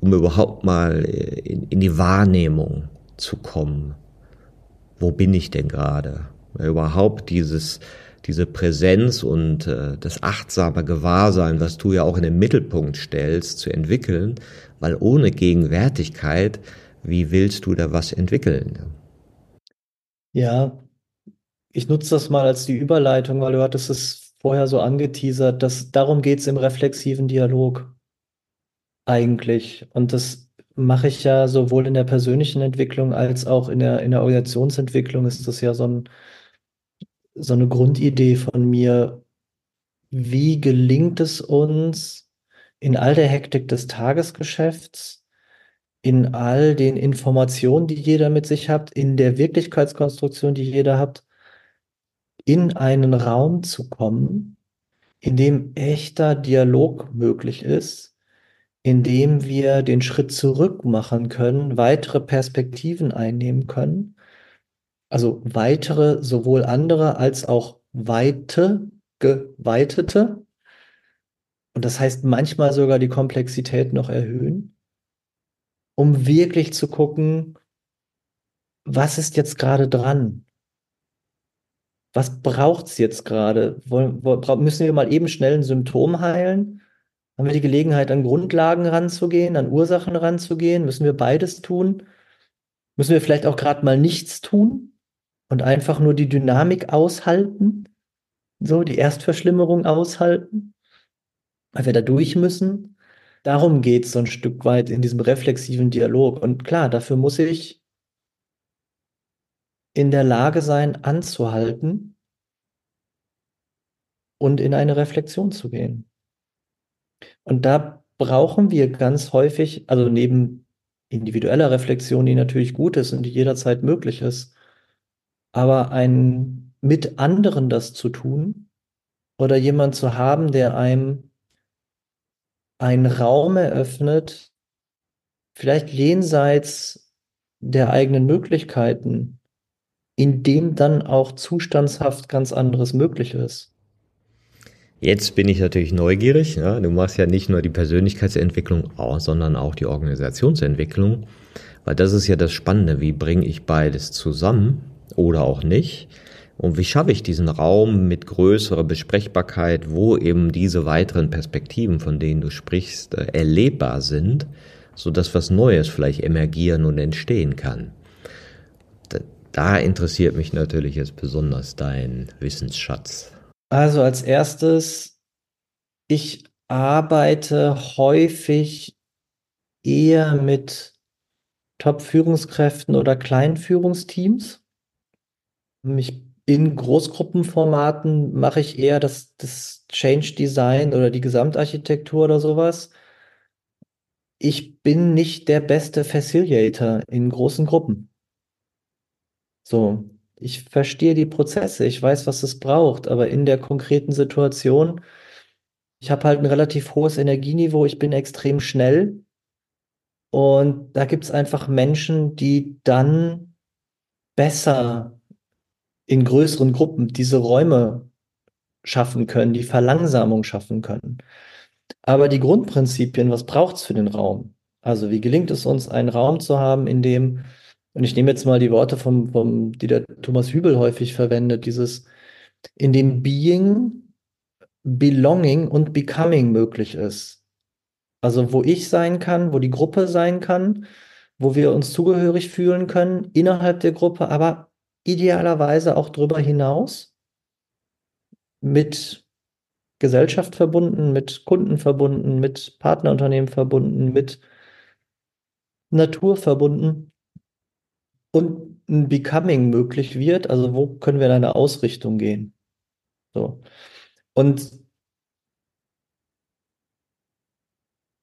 Speaker 3: um überhaupt mal in, in die Wahrnehmung zu kommen. Wo bin ich denn gerade? Überhaupt dieses diese Präsenz und äh, das achtsame Gewahrsein, was du ja auch in den Mittelpunkt stellst, zu entwickeln, weil ohne Gegenwärtigkeit, wie willst du da was entwickeln?
Speaker 1: Ja, ich nutze das mal als die Überleitung, weil du hattest es vorher so angeteasert, dass darum geht es im reflexiven Dialog eigentlich. Und das mache ich ja sowohl in der persönlichen Entwicklung als auch in der, in der Organisationsentwicklung ist das ja so ein so eine Grundidee von mir, wie gelingt es uns in all der Hektik des Tagesgeschäfts, in all den Informationen, die jeder mit sich hat, in der Wirklichkeitskonstruktion, die jeder hat, in einen Raum zu kommen, in dem echter Dialog möglich ist, in dem wir den Schritt zurück machen können, weitere Perspektiven einnehmen können also weitere, sowohl andere als auch weite, geweitete. Und das heißt manchmal sogar die Komplexität noch erhöhen, um wirklich zu gucken, was ist jetzt gerade dran? Was braucht es jetzt gerade? Müssen wir mal eben schnell ein Symptom heilen? Haben wir die Gelegenheit, an Grundlagen ranzugehen, an Ursachen ranzugehen? Müssen wir beides tun? Müssen wir vielleicht auch gerade mal nichts tun? und einfach nur die Dynamik aushalten, so die Erstverschlimmerung aushalten, weil wir da durch müssen. Darum geht es so ein Stück weit in diesem reflexiven Dialog. Und klar, dafür muss ich in der Lage sein, anzuhalten und in eine Reflexion zu gehen. Und da brauchen wir ganz häufig, also neben individueller Reflexion, die natürlich gut ist und die jederzeit möglich ist, aber ein mit anderen das zu tun oder jemand zu haben, der einem einen Raum eröffnet, vielleicht jenseits der eigenen Möglichkeiten, in dem dann auch zustandshaft ganz anderes möglich ist.
Speaker 3: Jetzt bin ich natürlich neugierig. Ja? Du machst ja nicht nur die Persönlichkeitsentwicklung, sondern auch die Organisationsentwicklung, weil das ist ja das Spannende. Wie bringe ich beides zusammen oder auch nicht? Und wie schaffe ich diesen Raum mit größerer Besprechbarkeit, wo eben diese weiteren Perspektiven, von denen du sprichst, äh, erlebbar sind, so dass was Neues vielleicht emergieren und entstehen kann? Da interessiert mich natürlich jetzt besonders dein Wissensschatz.
Speaker 1: Also als erstes, ich arbeite häufig eher mit Top-Führungskräften oder Kleinführungsteams. Ich in Großgruppenformaten mache ich eher das, das Change Design oder die Gesamtarchitektur oder sowas. Ich bin nicht der beste Facilitator in großen Gruppen. So, ich verstehe die Prozesse, ich weiß, was es braucht, aber in der konkreten Situation, ich habe halt ein relativ hohes Energieniveau, ich bin extrem schnell und da gibt es einfach Menschen, die dann besser in größeren Gruppen diese Räume schaffen können, die Verlangsamung schaffen können. Aber die Grundprinzipien, was braucht es für den Raum? Also wie gelingt es uns, einen Raum zu haben, in dem, und ich nehme jetzt mal die Worte vom, vom die der Thomas Hübel häufig verwendet, dieses, in dem Being, Belonging und Becoming möglich ist. Also wo ich sein kann, wo die Gruppe sein kann, wo wir uns zugehörig fühlen können innerhalb der Gruppe, aber idealerweise auch darüber hinaus mit Gesellschaft verbunden, mit Kunden verbunden, mit Partnerunternehmen verbunden, mit Natur verbunden und ein Becoming möglich wird. Also wo können wir in eine Ausrichtung gehen? So. Und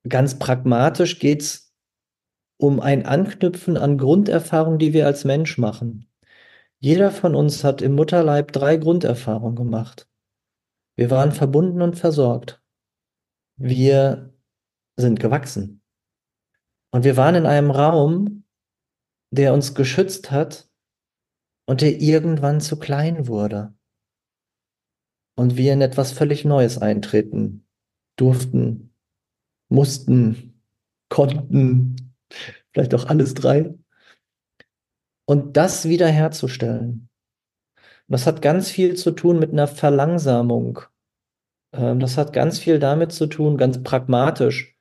Speaker 1: ganz pragmatisch geht es um ein Anknüpfen an Grunderfahrungen, die wir als Mensch machen. Jeder von uns hat im Mutterleib drei Grunderfahrungen gemacht. Wir waren verbunden und versorgt. Wir sind gewachsen. Und wir waren in einem Raum, der uns geschützt hat und der irgendwann zu klein wurde. Und wir in etwas völlig Neues eintreten durften, mussten, konnten, vielleicht auch alles drei und das wiederherzustellen. Das hat ganz viel zu tun mit einer Verlangsamung. Ähm, das hat ganz viel damit zu tun, ganz pragmatisch.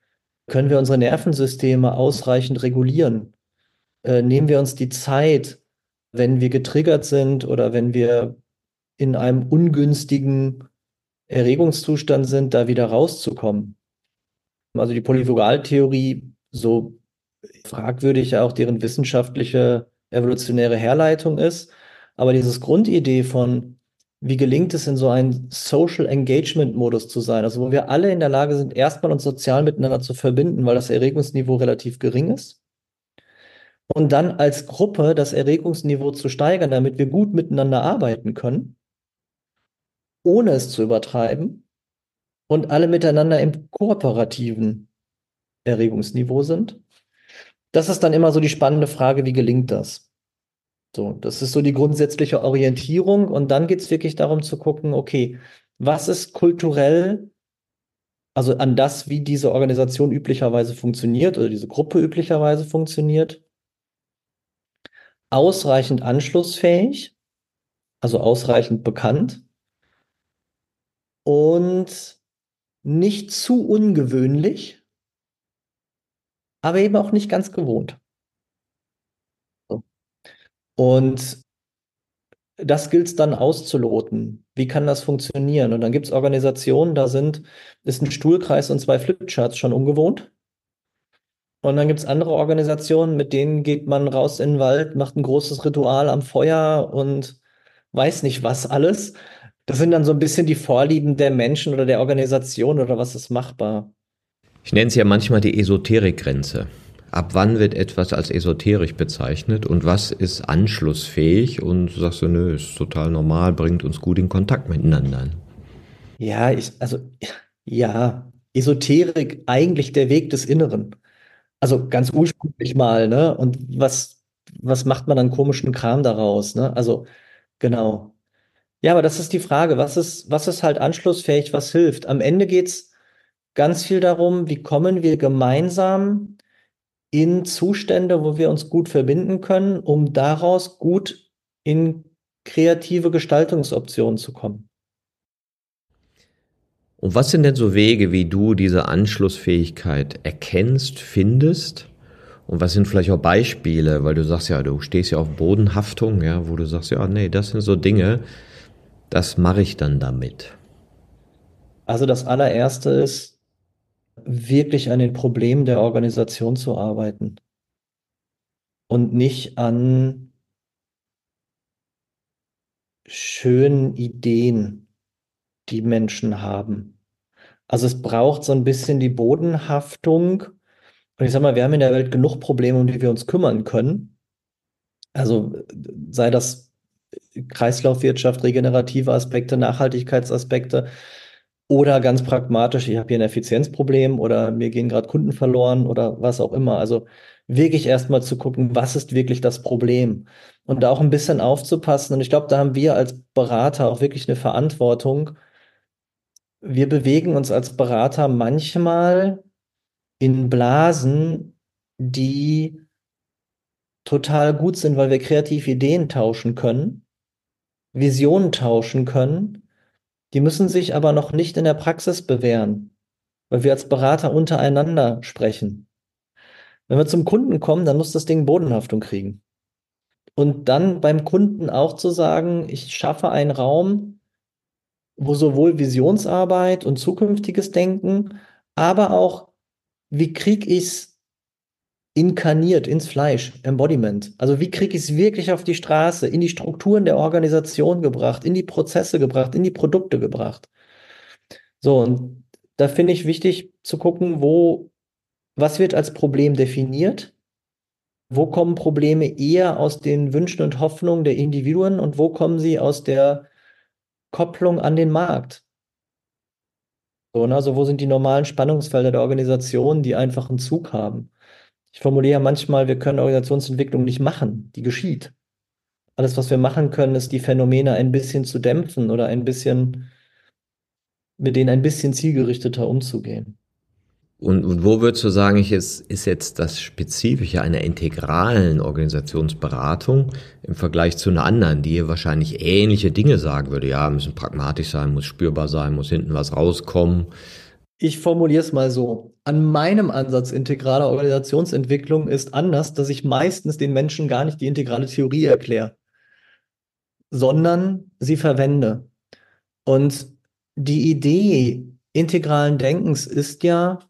Speaker 1: Können wir unsere Nervensysteme ausreichend regulieren? Äh, nehmen wir uns die Zeit, wenn wir getriggert sind oder wenn wir in einem ungünstigen Erregungszustand sind, da wieder rauszukommen? Also die Polyvagaltheorie, so fragwürdig auch deren wissenschaftliche evolutionäre Herleitung ist. Aber dieses Grundidee von, wie gelingt es in so einem Social Engagement Modus zu sein, also wo wir alle in der Lage sind, erstmal uns sozial miteinander zu verbinden, weil das Erregungsniveau relativ gering ist. Und dann als Gruppe das Erregungsniveau zu steigern, damit wir gut miteinander arbeiten können, ohne es zu übertreiben und alle miteinander im kooperativen Erregungsniveau sind. Das ist dann immer so die spannende Frage, wie gelingt das? So, das ist so die grundsätzliche Orientierung. Und dann geht es wirklich darum zu gucken, okay, was ist kulturell, also an das, wie diese Organisation üblicherweise funktioniert oder diese Gruppe üblicherweise funktioniert, ausreichend anschlussfähig, also ausreichend bekannt und nicht zu ungewöhnlich, aber eben auch nicht ganz gewohnt. Und das gilt es dann auszuloten. Wie kann das funktionieren? Und dann gibt es Organisationen, da sind, ist ein Stuhlkreis und zwei Flipcharts schon ungewohnt. Und dann gibt es andere Organisationen, mit denen geht man raus in den Wald, macht ein großes Ritual am Feuer und weiß nicht was alles. Das sind dann so ein bisschen die Vorlieben der Menschen oder der Organisation oder was ist machbar.
Speaker 3: Ich nenne es ja manchmal die Esoterikgrenze. Ab wann wird etwas als esoterisch bezeichnet und was ist anschlussfähig und sagst du, nö, ist total normal, bringt uns gut in Kontakt miteinander.
Speaker 1: Ja, ich, also, ja, Esoterik eigentlich der Weg des Inneren. Also ganz ursprünglich mal, ne? Und was, was macht man an komischen Kram daraus, ne? Also, genau. Ja, aber das ist die Frage, was ist, was ist halt anschlussfähig, was hilft? Am Ende geht es ganz viel darum, wie kommen wir gemeinsam in Zustände, wo wir uns gut verbinden können, um daraus gut in kreative Gestaltungsoptionen zu kommen.
Speaker 3: Und was sind denn so Wege, wie du diese Anschlussfähigkeit erkennst, findest? Und was sind vielleicht auch Beispiele, weil du sagst ja, du stehst ja auf Bodenhaftung, ja, wo du sagst, ja, nee, das sind so Dinge, das mache ich dann damit.
Speaker 1: Also das allererste ist, wirklich an den Problemen der Organisation zu arbeiten und nicht an schönen Ideen, die Menschen haben. Also es braucht so ein bisschen die Bodenhaftung. Und ich sag mal, wir haben in der Welt genug Probleme, um die wir uns kümmern können. Also sei das Kreislaufwirtschaft, regenerative Aspekte, Nachhaltigkeitsaspekte oder ganz pragmatisch, ich habe hier ein Effizienzproblem oder mir gehen gerade Kunden verloren oder was auch immer. Also wirklich erstmal zu gucken, was ist wirklich das Problem und da auch ein bisschen aufzupassen. Und ich glaube, da haben wir als Berater auch wirklich eine Verantwortung, wir bewegen uns als Berater manchmal in Blasen, die total gut sind, weil wir kreativ Ideen tauschen können, Visionen tauschen können. Die müssen sich aber noch nicht in der Praxis bewähren, weil wir als Berater untereinander sprechen. Wenn wir zum Kunden kommen, dann muss das Ding Bodenhaftung kriegen. Und dann beim Kunden auch zu sagen, ich schaffe einen Raum, wo sowohl Visionsarbeit und zukünftiges Denken, aber auch, wie kriege ich es inkarniert ins Fleisch, Embodiment. Also wie kriege ich es wirklich auf die Straße, in die Strukturen der Organisation gebracht, in die Prozesse gebracht, in die Produkte gebracht. So, und da finde ich wichtig zu gucken, wo, was wird als Problem definiert, wo kommen Probleme eher aus den Wünschen und Hoffnungen der Individuen und wo kommen sie aus der Kopplung an den Markt. So, ne? Also wo sind die normalen Spannungsfelder der Organisation, die einfach einen Zug haben? Ich formuliere manchmal, wir können Organisationsentwicklung nicht machen, die geschieht. Alles, was wir machen können, ist die Phänomene ein bisschen zu dämpfen oder ein bisschen mit denen ein bisschen zielgerichteter umzugehen.
Speaker 3: Und, und wo würdest du sagen, ich ist, ist jetzt das Spezifische einer integralen Organisationsberatung im Vergleich zu einer anderen, die hier wahrscheinlich ähnliche Dinge sagen würde? Ja, müssen pragmatisch sein, muss spürbar sein, muss hinten was rauskommen.
Speaker 1: Ich formuliere es mal so. An meinem Ansatz integraler Organisationsentwicklung ist anders, dass ich meistens den Menschen gar nicht die integrale Theorie erkläre, sondern sie verwende. Und die Idee integralen Denkens ist ja,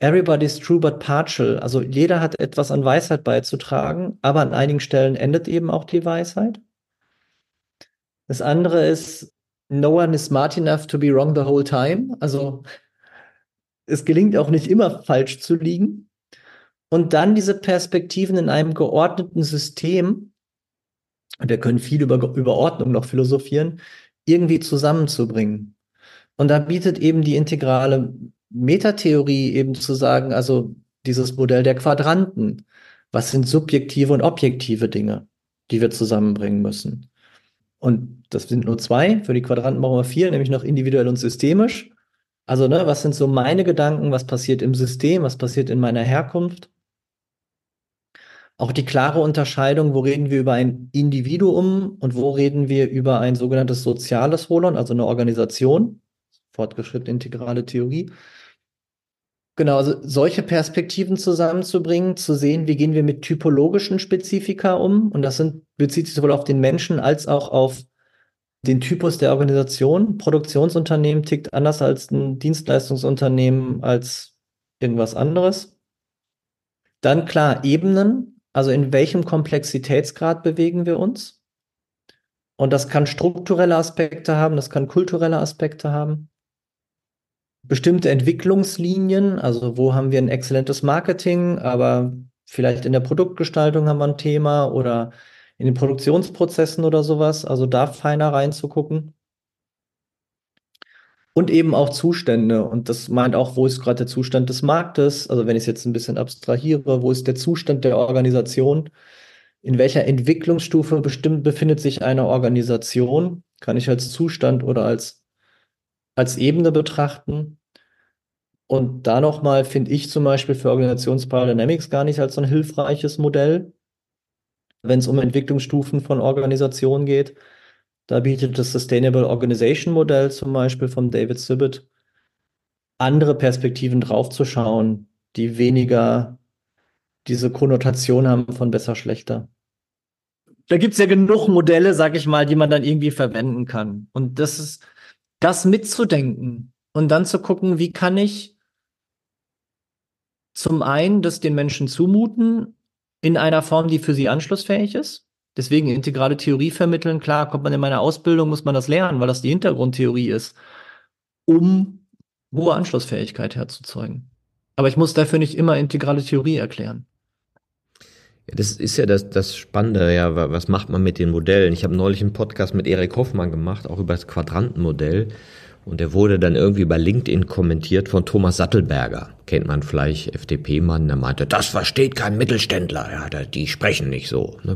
Speaker 1: Everybody's true but partial. Also jeder hat etwas an Weisheit beizutragen, aber an einigen Stellen endet eben auch die Weisheit. Das andere ist, no one is smart enough to be wrong the whole time. Also es gelingt auch nicht immer falsch zu liegen. Und dann diese Perspektiven in einem geordneten System, und wir können viel über, über Ordnung noch philosophieren, irgendwie zusammenzubringen. Und da bietet eben die integrale Metatheorie eben zu sagen, also dieses Modell der Quadranten. Was sind subjektive und objektive Dinge, die wir zusammenbringen müssen? Und das sind nur zwei. Für die Quadranten brauchen wir vier, nämlich noch individuell und systemisch. Also, ne, was sind so meine Gedanken? Was passiert im System? Was passiert in meiner Herkunft? Auch die klare Unterscheidung, wo reden wir über ein Individuum und wo reden wir über ein sogenanntes soziales Holon, also eine Organisation, fortgeschrittene integrale Theorie. Genau, also solche Perspektiven zusammenzubringen, zu sehen, wie gehen wir mit typologischen Spezifika um. Und das sind, bezieht sich sowohl auf den Menschen als auch auf den Typus der Organisation. Produktionsunternehmen tickt anders als ein Dienstleistungsunternehmen als irgendwas anderes. Dann klar, Ebenen, also in welchem Komplexitätsgrad bewegen wir uns? Und das kann strukturelle Aspekte haben, das kann kulturelle Aspekte haben. Bestimmte Entwicklungslinien, also wo haben wir ein exzellentes Marketing, aber vielleicht in der Produktgestaltung haben wir ein Thema oder in den Produktionsprozessen oder sowas, also da feiner reinzugucken. Und eben auch Zustände. Und das meint auch, wo ist gerade der Zustand des Marktes? Also wenn ich es jetzt ein bisschen abstrahiere, wo ist der Zustand der Organisation? In welcher Entwicklungsstufe bestimmt befindet sich eine Organisation? Kann ich als Zustand oder als, als Ebene betrachten? Und da nochmal finde ich zum Beispiel für Organisationsbiodynamics gar nicht als so ein hilfreiches Modell, wenn es um Entwicklungsstufen von Organisationen geht. Da bietet das Sustainable Organization Modell zum Beispiel von David Sibbett andere Perspektiven draufzuschauen, die weniger diese Konnotation haben von besser, schlechter. Da gibt es ja genug Modelle, sag ich mal, die man dann irgendwie verwenden kann. Und das ist, das mitzudenken und dann zu gucken, wie kann ich zum einen das den Menschen zumuten in einer Form, die für sie anschlussfähig ist Deswegen integrale Theorie vermitteln, klar, kommt man in meiner Ausbildung, muss man das lernen, weil das die Hintergrundtheorie ist, um hohe Anschlussfähigkeit herzuzeugen. Aber ich muss dafür nicht immer integrale Theorie erklären.
Speaker 3: Ja, das ist ja das, das Spannende, ja, was macht man mit den Modellen? Ich habe neulich einen Podcast mit Erik Hoffmann gemacht, auch über das Quadrantenmodell. Und der wurde dann irgendwie bei LinkedIn kommentiert von Thomas Sattelberger. Kennt man vielleicht, FDP-Mann, der meinte, das versteht kein Mittelständler, ja, die sprechen nicht so. Ne?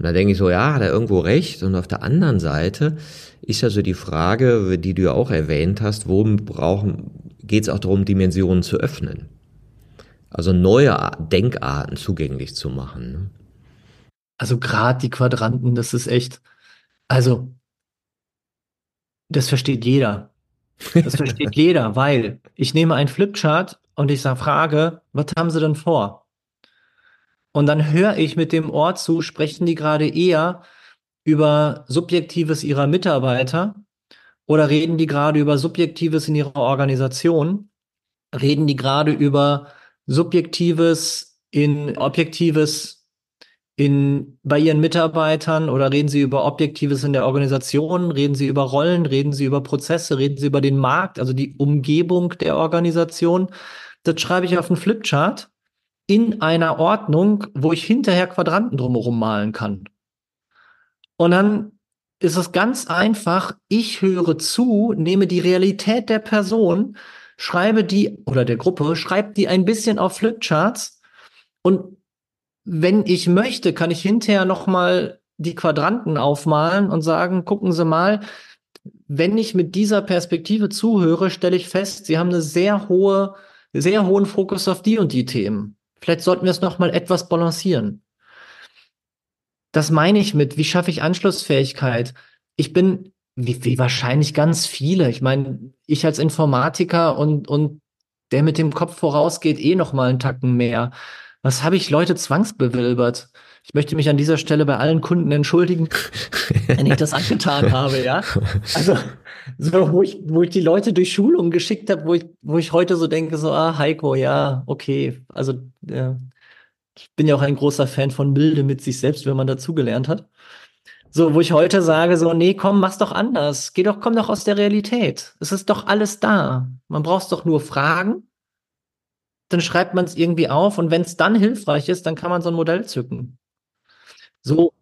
Speaker 3: Und da denke ich so, ja, hat er irgendwo recht. Und auf der anderen Seite ist ja so die Frage, die du ja auch erwähnt hast, wo brauchen, geht es auch darum, Dimensionen zu öffnen. Also neue Denkarten zugänglich zu machen. Ne?
Speaker 1: Also gerade die Quadranten, das ist echt, also das versteht jeder. Das versteht jeder, weil ich nehme einen Flipchart und ich sage, frage, was haben sie denn vor? Und dann höre ich mit dem Ohr zu, sprechen die gerade eher über Subjektives ihrer Mitarbeiter oder reden die gerade über Subjektives in ihrer Organisation? Reden die gerade über Subjektives in Objektives in, bei ihren Mitarbeitern oder reden Sie über Objektives in der Organisation? Reden Sie über Rollen? Reden Sie über Prozesse? Reden Sie über den Markt, also die Umgebung der Organisation? Das schreibe ich auf einen Flipchart in einer Ordnung, wo ich hinterher Quadranten drumherum malen kann. Und dann ist es ganz einfach, ich höre zu, nehme die Realität der Person, schreibe die oder der Gruppe, schreibe die ein bisschen auf Flipcharts und wenn ich möchte, kann ich hinterher noch mal die Quadranten aufmalen und sagen, gucken Sie mal, wenn ich mit dieser Perspektive zuhöre, stelle ich fest, Sie haben eine sehr hohe, sehr hohen Fokus auf die und die Themen. Vielleicht sollten wir es noch mal etwas balancieren. Das meine ich mit, wie schaffe ich Anschlussfähigkeit? Ich bin, wie, wie wahrscheinlich ganz viele. Ich meine, ich als Informatiker und, und der mit dem Kopf vorausgeht, eh noch mal einen Tacken mehr. Was habe ich Leute zwangsbewilbert? Ich möchte mich an dieser Stelle bei allen Kunden entschuldigen, wenn ich das angetan habe, ja. Also, so, wo ich, wo ich die Leute durch Schulungen geschickt habe, wo ich, wo ich heute so denke, so, ah, Heiko, ja, okay. Also, ja. ich bin ja auch ein großer Fan von Milde mit sich selbst, wenn man dazugelernt hat. So, wo ich heute sage, so, nee, komm, mach's doch anders. Geh doch, komm doch aus der Realität. Es ist doch alles da. Man braucht doch nur fragen. Dann schreibt man es irgendwie auf und wenn es dann hilfreich ist, dann kann man so ein Modell zücken. So,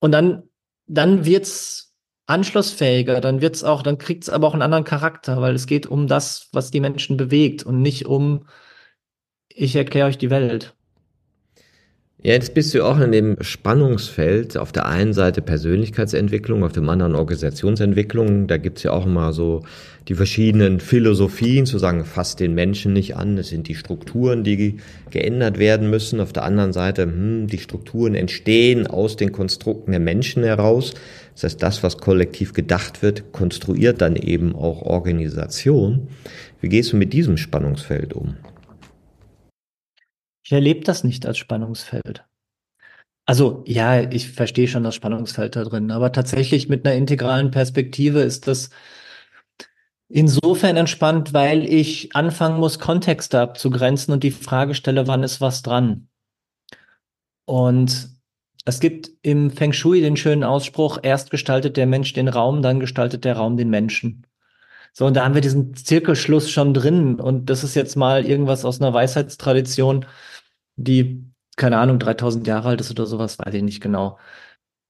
Speaker 1: und dann, dann wird's anschlussfähiger, dann wird's auch, dann kriegt's aber auch einen anderen Charakter, weil es geht um das, was die Menschen bewegt und nicht um, ich erkläre euch die Welt.
Speaker 3: Ja, jetzt bist du auch in dem Spannungsfeld. Auf der einen Seite Persönlichkeitsentwicklung, auf dem anderen Organisationsentwicklung. Da gibt's ja auch immer so die verschiedenen Philosophien, zu sagen, fasst den Menschen nicht an. Es sind die Strukturen, die geändert werden müssen. Auf der anderen Seite, hm, die Strukturen entstehen aus den Konstrukten der Menschen heraus. Das heißt, das, was kollektiv gedacht wird, konstruiert dann eben auch Organisation. Wie gehst du mit diesem Spannungsfeld um?
Speaker 1: Ich erlebe das nicht als Spannungsfeld. Also ja, ich verstehe schon das Spannungsfeld da drin, aber tatsächlich mit einer integralen Perspektive ist das insofern entspannt, weil ich anfangen muss, Kontexte abzugrenzen und die Frage stelle, wann ist was dran? Und es gibt im Feng Shui den schönen Ausspruch, erst gestaltet der Mensch den Raum, dann gestaltet der Raum den Menschen. So, und da haben wir diesen Zirkelschluss schon drin. Und das ist jetzt mal irgendwas aus einer Weisheitstradition, die, keine Ahnung, 3000 Jahre alt ist oder sowas, weiß ich nicht genau.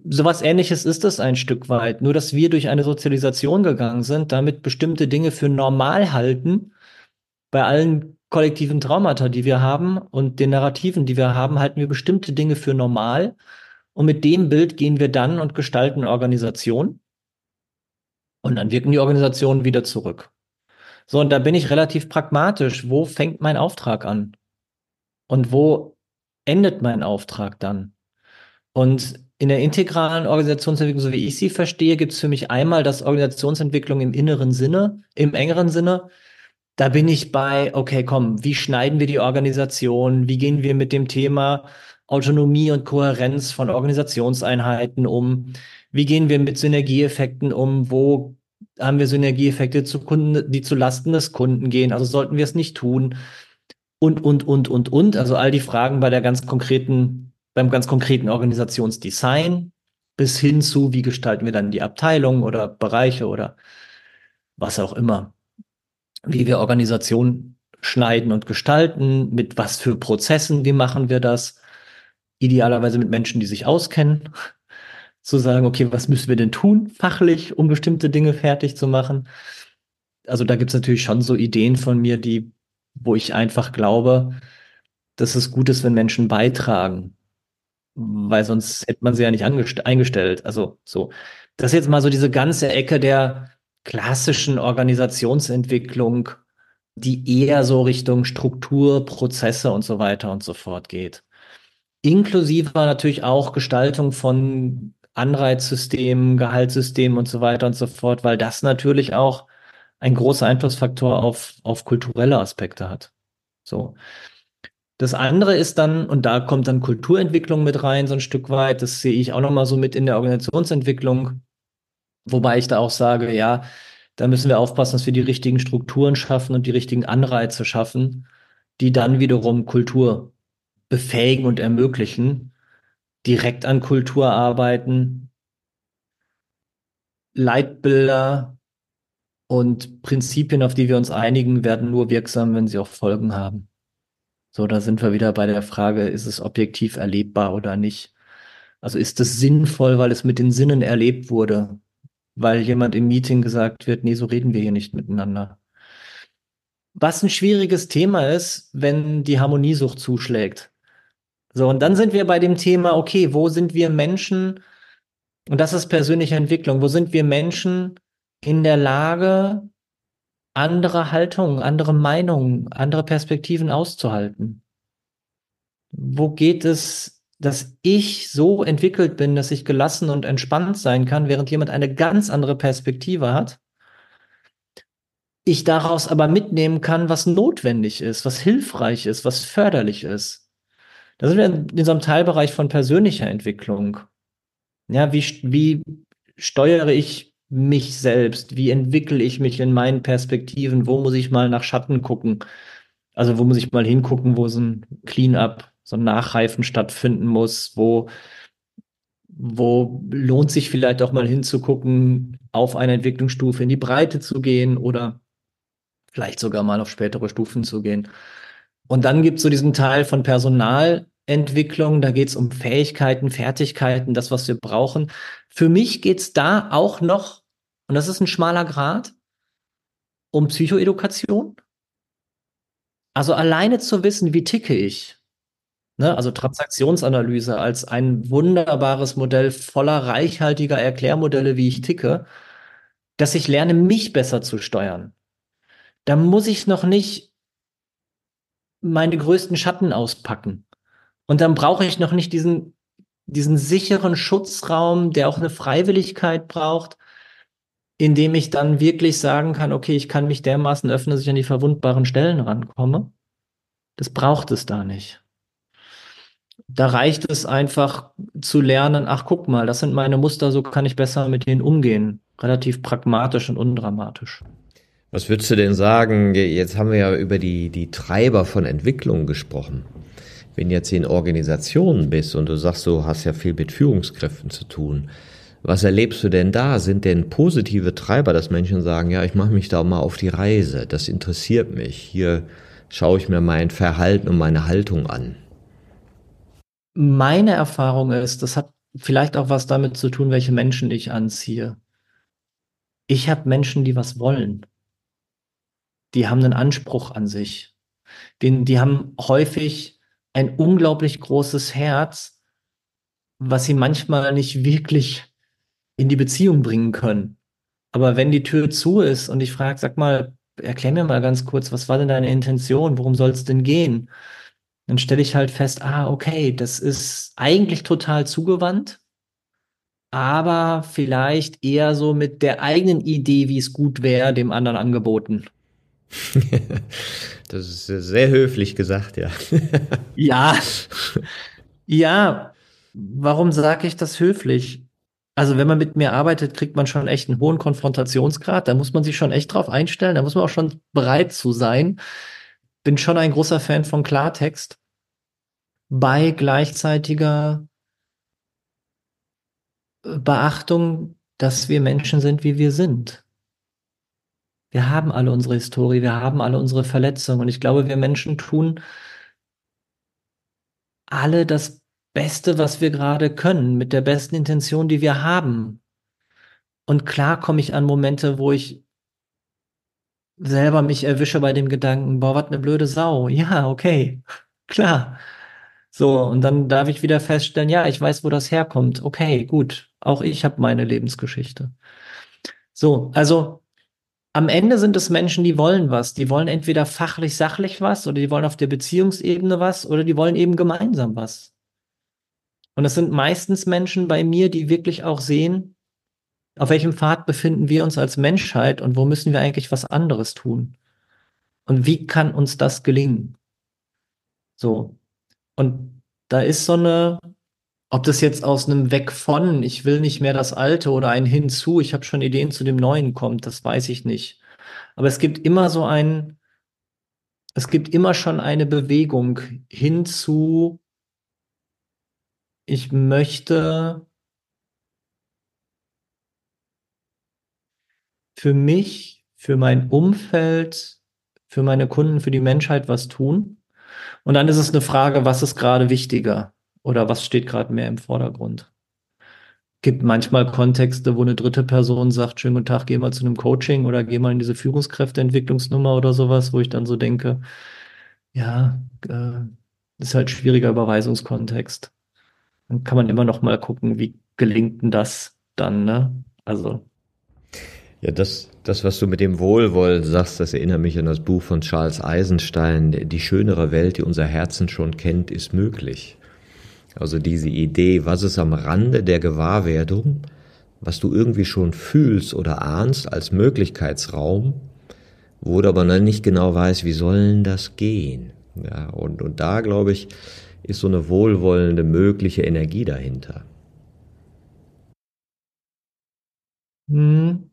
Speaker 1: Sowas ähnliches ist es ein Stück weit. Nur, dass wir durch eine Sozialisation gegangen sind, damit bestimmte Dinge für normal halten. Bei allen kollektiven Traumata, die wir haben und den Narrativen, die wir haben, halten wir bestimmte Dinge für normal. Und mit dem Bild gehen wir dann und gestalten Organisation. Und dann wirken die Organisationen wieder zurück. So, und da bin ich relativ pragmatisch. Wo fängt mein Auftrag an? Und wo endet mein Auftrag dann? Und in der integralen Organisationsentwicklung, so wie ich sie verstehe, gibt es für mich einmal das Organisationsentwicklung im inneren Sinne, im engeren Sinne. Da bin ich bei, okay, komm, wie schneiden wir die Organisation? Wie gehen wir mit dem Thema Autonomie und Kohärenz von Organisationseinheiten um? Wie gehen wir mit Synergieeffekten um? Wo haben wir Synergieeffekte zu Kunden, die zu Lasten des Kunden gehen? Also sollten wir es nicht tun? Und, und, und, und, und. Also all die Fragen bei der ganz konkreten, beim ganz konkreten Organisationsdesign bis hin zu, wie gestalten wir dann die Abteilungen oder Bereiche oder was auch immer. Wie wir Organisation schneiden und gestalten, mit was für Prozessen, wie machen wir das? Idealerweise mit Menschen, die sich auskennen, zu sagen, okay, was müssen wir denn tun, fachlich, um bestimmte Dinge fertig zu machen. Also da gibt es natürlich schon so Ideen von mir, die, wo ich einfach glaube, dass es gut ist, wenn Menschen beitragen. Weil sonst hätte man sie ja nicht eingestellt. Also so. Das ist jetzt mal so diese ganze Ecke der klassischen Organisationsentwicklung, die eher so Richtung Struktur, Prozesse und so weiter und so fort geht. Inklusive natürlich auch Gestaltung von Anreizsystem, Gehaltssystem und so weiter und so fort, weil das natürlich auch ein großer Einflussfaktor auf, auf kulturelle Aspekte hat. So. Das andere ist dann, und da kommt dann Kulturentwicklung mit rein, so ein Stück weit, das sehe ich auch nochmal so mit in der Organisationsentwicklung, wobei ich da auch sage, ja, da müssen wir aufpassen, dass wir die richtigen Strukturen schaffen und die richtigen Anreize schaffen, die dann wiederum Kultur befähigen und ermöglichen, direkt an Kultur arbeiten, Leitbilder und Prinzipien, auf die wir uns einigen, werden nur wirksam, wenn sie auch Folgen haben. So, da sind wir wieder bei der Frage, ist es objektiv erlebbar oder nicht? Also ist es sinnvoll, weil es mit den Sinnen erlebt wurde, weil jemand im Meeting gesagt wird, nee, so reden wir hier nicht miteinander. Was ein schwieriges Thema ist, wenn die Harmoniesucht zuschlägt. So, und dann sind wir bei dem Thema, okay, wo sind wir Menschen, und das ist persönliche Entwicklung, wo sind wir Menschen in der Lage, andere Haltungen, andere Meinungen, andere Perspektiven auszuhalten? Wo geht es, dass ich so entwickelt bin, dass ich gelassen und entspannt sein kann, während jemand eine ganz andere Perspektive hat? Ich daraus aber mitnehmen kann, was notwendig ist, was hilfreich ist, was förderlich ist. Da sind wir in einem Teilbereich von persönlicher Entwicklung. Ja, wie, wie steuere ich mich selbst? Wie entwickle ich mich in meinen Perspektiven? Wo muss ich mal nach Schatten gucken? Also wo muss ich mal hingucken, wo so ein Clean-up, so ein Nachreifen stattfinden muss? Wo, wo lohnt sich vielleicht auch mal hinzugucken, auf eine Entwicklungsstufe in die Breite zu gehen oder vielleicht sogar mal auf spätere Stufen zu gehen? Und dann gibt es so diesen Teil von Personal, Entwicklung, da geht es um Fähigkeiten, Fertigkeiten, das, was wir brauchen. Für mich geht es da auch noch, und das ist ein schmaler Grad, um Psychoedukation. Also alleine zu wissen, wie ticke ich. Ne? Also Transaktionsanalyse als ein wunderbares Modell voller reichhaltiger Erklärmodelle, wie ich ticke, dass ich lerne, mich besser zu steuern. Da muss ich noch nicht meine größten Schatten auspacken. Und dann brauche ich noch nicht diesen, diesen sicheren Schutzraum, der auch eine Freiwilligkeit braucht, in dem ich dann wirklich sagen kann, okay, ich kann mich dermaßen öffnen, dass ich an die verwundbaren Stellen rankomme. Das braucht es da nicht. Da reicht es einfach zu lernen, ach guck mal, das sind meine Muster, so kann ich besser mit denen umgehen. Relativ pragmatisch und undramatisch.
Speaker 3: Was würdest du denn sagen? Jetzt haben wir ja über die, die Treiber von Entwicklung gesprochen. Wenn jetzt in Organisationen bist und du sagst, du hast ja viel mit Führungskräften zu tun, was erlebst du denn da? Sind denn positive Treiber, dass Menschen sagen, ja, ich mache mich da mal auf die Reise, das interessiert mich, hier schaue ich mir mein Verhalten und meine Haltung an?
Speaker 1: Meine Erfahrung ist, das hat vielleicht auch was damit zu tun, welche Menschen ich anziehe. Ich habe Menschen, die was wollen. Die haben einen Anspruch an sich. Die, die haben häufig ein unglaublich großes Herz, was sie manchmal nicht wirklich in die Beziehung bringen können. Aber wenn die Tür zu ist und ich frage, sag mal, erklär mir mal ganz kurz, was war denn deine Intention? Worum soll es denn gehen? Dann stelle ich halt fest, ah, okay, das ist eigentlich total zugewandt, aber vielleicht eher so mit der eigenen Idee, wie es gut wäre, dem anderen angeboten.
Speaker 3: das ist sehr höflich gesagt, ja.
Speaker 1: ja. Ja. Warum sage ich das höflich? Also, wenn man mit mir arbeitet, kriegt man schon echt einen hohen Konfrontationsgrad. Da muss man sich schon echt drauf einstellen. Da muss man auch schon bereit zu sein. Bin schon ein großer Fan von Klartext. Bei gleichzeitiger Beachtung, dass wir Menschen sind, wie wir sind. Wir haben alle unsere Historie, wir haben alle unsere Verletzungen. Und ich glaube, wir Menschen tun alle das Beste, was wir gerade können, mit der besten Intention, die wir haben. Und klar komme ich an Momente, wo ich selber mich erwische bei dem Gedanken, boah, was eine blöde Sau. Ja, okay, klar. So, und dann darf ich wieder feststellen, ja, ich weiß, wo das herkommt. Okay, gut. Auch ich habe meine Lebensgeschichte. So, also am Ende sind es Menschen, die wollen was. Die wollen entweder fachlich, sachlich was oder die wollen auf der Beziehungsebene was oder die wollen eben gemeinsam was. Und es sind meistens Menschen bei mir, die wirklich auch sehen, auf welchem Pfad befinden wir uns als Menschheit und wo müssen wir eigentlich was anderes tun? Und wie kann uns das gelingen? So. Und da ist so eine, ob das jetzt aus einem Weg von, ich will nicht mehr das Alte oder ein Hinzu, ich habe schon Ideen zu dem Neuen kommt, das weiß ich nicht. Aber es gibt immer so ein, es gibt immer schon eine Bewegung hinzu, ich möchte für mich, für mein Umfeld, für meine Kunden, für die Menschheit was tun. Und dann ist es eine Frage, was ist gerade wichtiger oder was steht gerade mehr im Vordergrund. Gibt manchmal Kontexte, wo eine dritte Person sagt, schönen guten Tag, geh mal zu einem Coaching oder geh mal in diese Führungskräfteentwicklungsnummer oder sowas, wo ich dann so denke, ja, äh, ist halt schwieriger Überweisungskontext. Dann kann man immer noch mal gucken, wie gelingt denn das dann, ne? Also.
Speaker 3: Ja, das, das, was du mit dem Wohlwollen sagst, das erinnert mich an das Buch von Charles Eisenstein. Die schönere Welt, die unser Herzen schon kennt, ist möglich. Also diese Idee, was ist am Rande der Gewahrwerdung, was du irgendwie schon fühlst oder ahnst als Möglichkeitsraum, wo du aber noch nicht genau weißt, wie sollen das gehen. Ja, und, und da, glaube ich, ist so eine wohlwollende, mögliche Energie dahinter.
Speaker 1: Hm.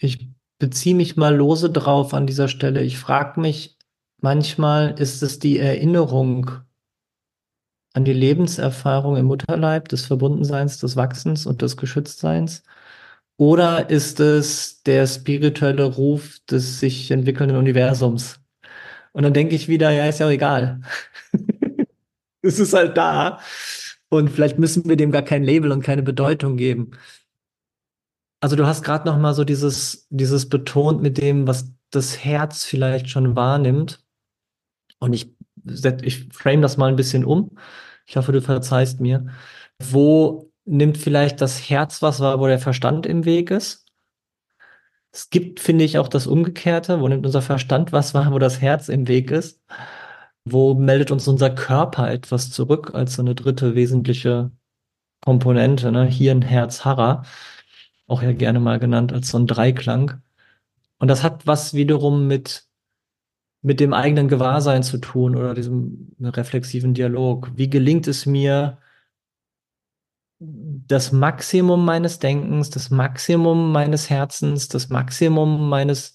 Speaker 1: Ich beziehe mich mal lose drauf an dieser Stelle. Ich frage mich manchmal, ist es die Erinnerung an die Lebenserfahrung im Mutterleib, des Verbundenseins, des Wachsens und des Geschütztseins? Oder ist es der spirituelle Ruf des sich entwickelnden Universums? Und dann denke ich wieder, ja, ist ja auch egal. es ist halt da. Und vielleicht müssen wir dem gar kein Label und keine Bedeutung geben. Also du hast gerade noch mal so dieses, dieses betont mit dem, was das Herz vielleicht schon wahrnimmt. Und ich, ich frame das mal ein bisschen um. Ich hoffe, du verzeihst mir. Wo nimmt vielleicht das Herz was wahr, wo der Verstand im Weg ist? Es gibt, finde ich, auch das Umgekehrte. Wo nimmt unser Verstand was wahr, wo das Herz im Weg ist? Wo meldet uns unser Körper etwas zurück als so eine dritte wesentliche Komponente? Ne? Hirn, Herz, Harra auch ja gerne mal genannt als so ein Dreiklang. Und das hat was wiederum mit, mit dem eigenen Gewahrsein zu tun oder diesem reflexiven Dialog. Wie gelingt es mir, das Maximum meines Denkens, das Maximum meines Herzens, das Maximum meines,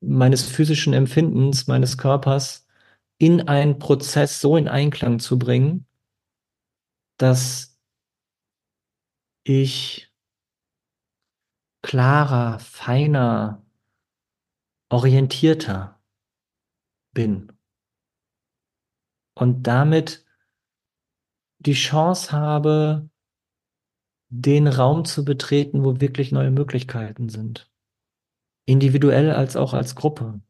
Speaker 1: meines physischen Empfindens, meines Körpers in einen Prozess so in Einklang zu bringen, dass ich klarer, feiner, orientierter bin und damit die Chance habe, den Raum zu betreten, wo wirklich neue Möglichkeiten sind. Individuell als auch als Gruppe.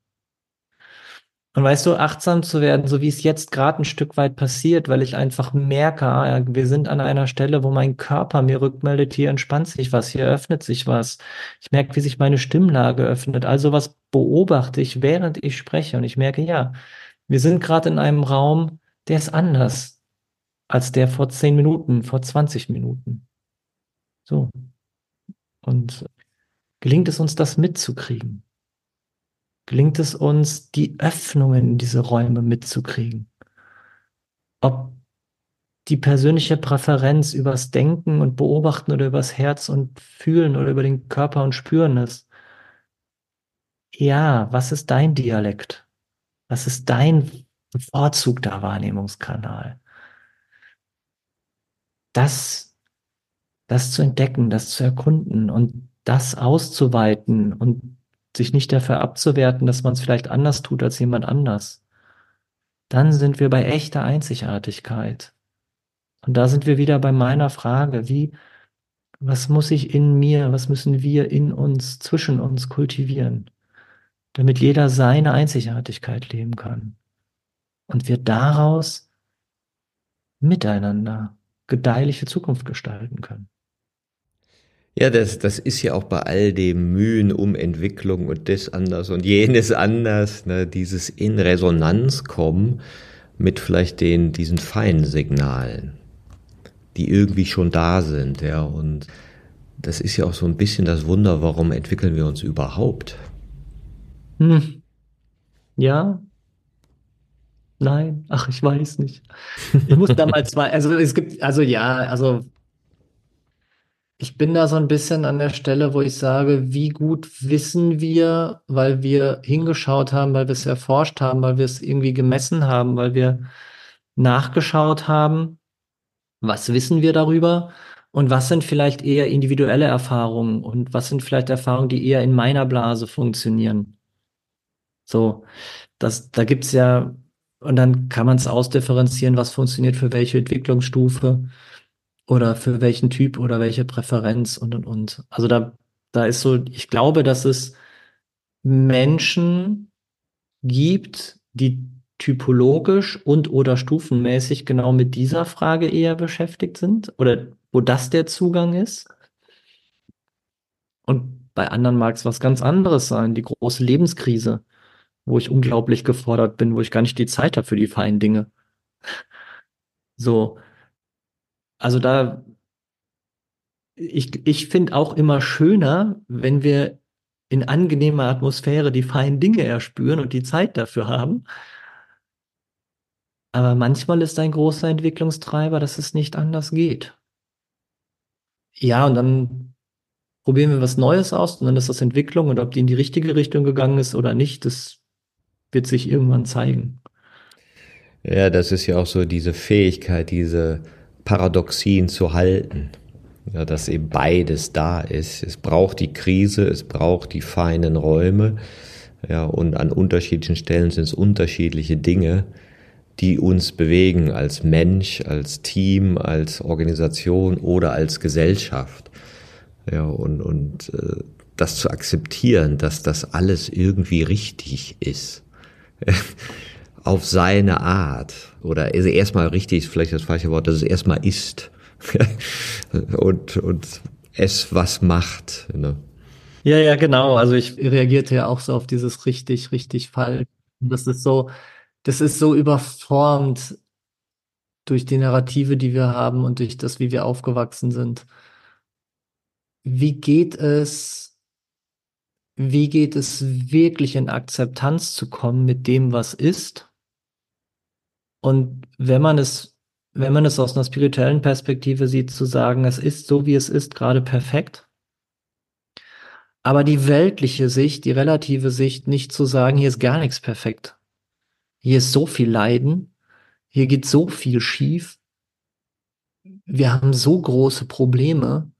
Speaker 1: Und weißt du, achtsam zu werden, so wie es jetzt gerade ein Stück weit passiert, weil ich einfach merke, ah, wir sind an einer Stelle, wo mein Körper mir rückmeldet, hier entspannt sich was, hier öffnet sich was. Ich merke, wie sich meine Stimmlage öffnet. Also was beobachte ich, während ich spreche. Und ich merke, ja, wir sind gerade in einem Raum, der ist anders als der vor zehn Minuten, vor 20 Minuten. So. Und gelingt es uns, das mitzukriegen? Gelingt es uns, die Öffnungen in diese Räume mitzukriegen? Ob die persönliche Präferenz übers Denken und Beobachten oder übers Herz und Fühlen oder über den Körper und Spüren ist. Ja, was ist dein Dialekt? Was ist dein bevorzugter Wahrnehmungskanal? Das, das zu entdecken, das zu erkunden und das auszuweiten und sich nicht dafür abzuwerten, dass man es vielleicht anders tut als jemand anders. Dann sind wir bei echter Einzigartigkeit. Und da sind wir wieder bei meiner Frage, wie, was muss ich in mir, was müssen wir in uns, zwischen uns kultivieren, damit jeder seine Einzigartigkeit leben kann und wir daraus miteinander gedeihliche Zukunft gestalten können.
Speaker 3: Ja, das, das ist ja auch bei all dem Mühen um Entwicklung und das anders und jenes anders, ne, dieses in Resonanz kommen mit vielleicht den, diesen feinen Signalen, die irgendwie schon da sind, ja, und das ist ja auch so ein bisschen das Wunder, warum entwickeln wir uns überhaupt?
Speaker 1: Hm. Ja. Nein. Ach, ich weiß nicht. Ich muss da mal also es gibt, also ja, also ich bin da so ein bisschen an der Stelle, wo ich sage, wie gut wissen wir, weil wir hingeschaut haben, weil wir es erforscht haben, weil wir es irgendwie gemessen haben, weil wir nachgeschaut haben, was wissen wir darüber? Und was sind vielleicht eher individuelle Erfahrungen? Und was sind vielleicht Erfahrungen, die eher in meiner Blase funktionieren. So, das, da gibt's ja, und dann kann man es ausdifferenzieren, was funktioniert für welche Entwicklungsstufe oder für welchen Typ oder welche Präferenz und und und. Also da, da ist so, ich glaube, dass es Menschen gibt, die typologisch und oder stufenmäßig genau mit dieser Frage eher beschäftigt sind oder wo das der Zugang ist. Und bei anderen mag es was ganz anderes sein, die große Lebenskrise, wo ich unglaublich gefordert bin, wo ich gar nicht die Zeit habe für die feinen Dinge. So, also da, ich, ich finde auch immer schöner, wenn wir in angenehmer Atmosphäre die feinen Dinge erspüren und die Zeit dafür haben. Aber manchmal ist ein großer Entwicklungstreiber, dass es nicht anders geht. Ja, und dann probieren wir was Neues aus und dann ist das Entwicklung und ob die in die richtige Richtung gegangen ist oder nicht, das wird sich irgendwann zeigen.
Speaker 3: Ja, das ist ja auch so diese Fähigkeit, diese Paradoxien zu halten. Ja, dass eben beides da ist. Es braucht die Krise, es braucht die feinen Räume. Ja, und an unterschiedlichen Stellen sind es unterschiedliche Dinge, die uns bewegen als Mensch, als Team, als Organisation oder als Gesellschaft. Ja, und, und äh, das zu akzeptieren, dass das alles irgendwie richtig ist. auf seine Art. Oder also erstmal richtig vielleicht das falsche Wort, dass es erstmal ist. und, und es was macht. Ne?
Speaker 1: Ja, ja, genau. Also ich reagierte ja auch so auf dieses richtig, richtig falsch. Das ist so, das ist so überformt durch die Narrative, die wir haben und durch das, wie wir aufgewachsen sind. Wie geht es, wie geht es wirklich in Akzeptanz zu kommen mit dem, was ist? Und wenn man es, wenn man es aus einer spirituellen Perspektive sieht, zu sagen, es ist so, wie es ist, gerade perfekt. Aber die weltliche Sicht, die relative Sicht, nicht zu sagen, hier ist gar nichts perfekt. hier ist so viel Leiden, hier geht so viel schief, wir haben so große Probleme,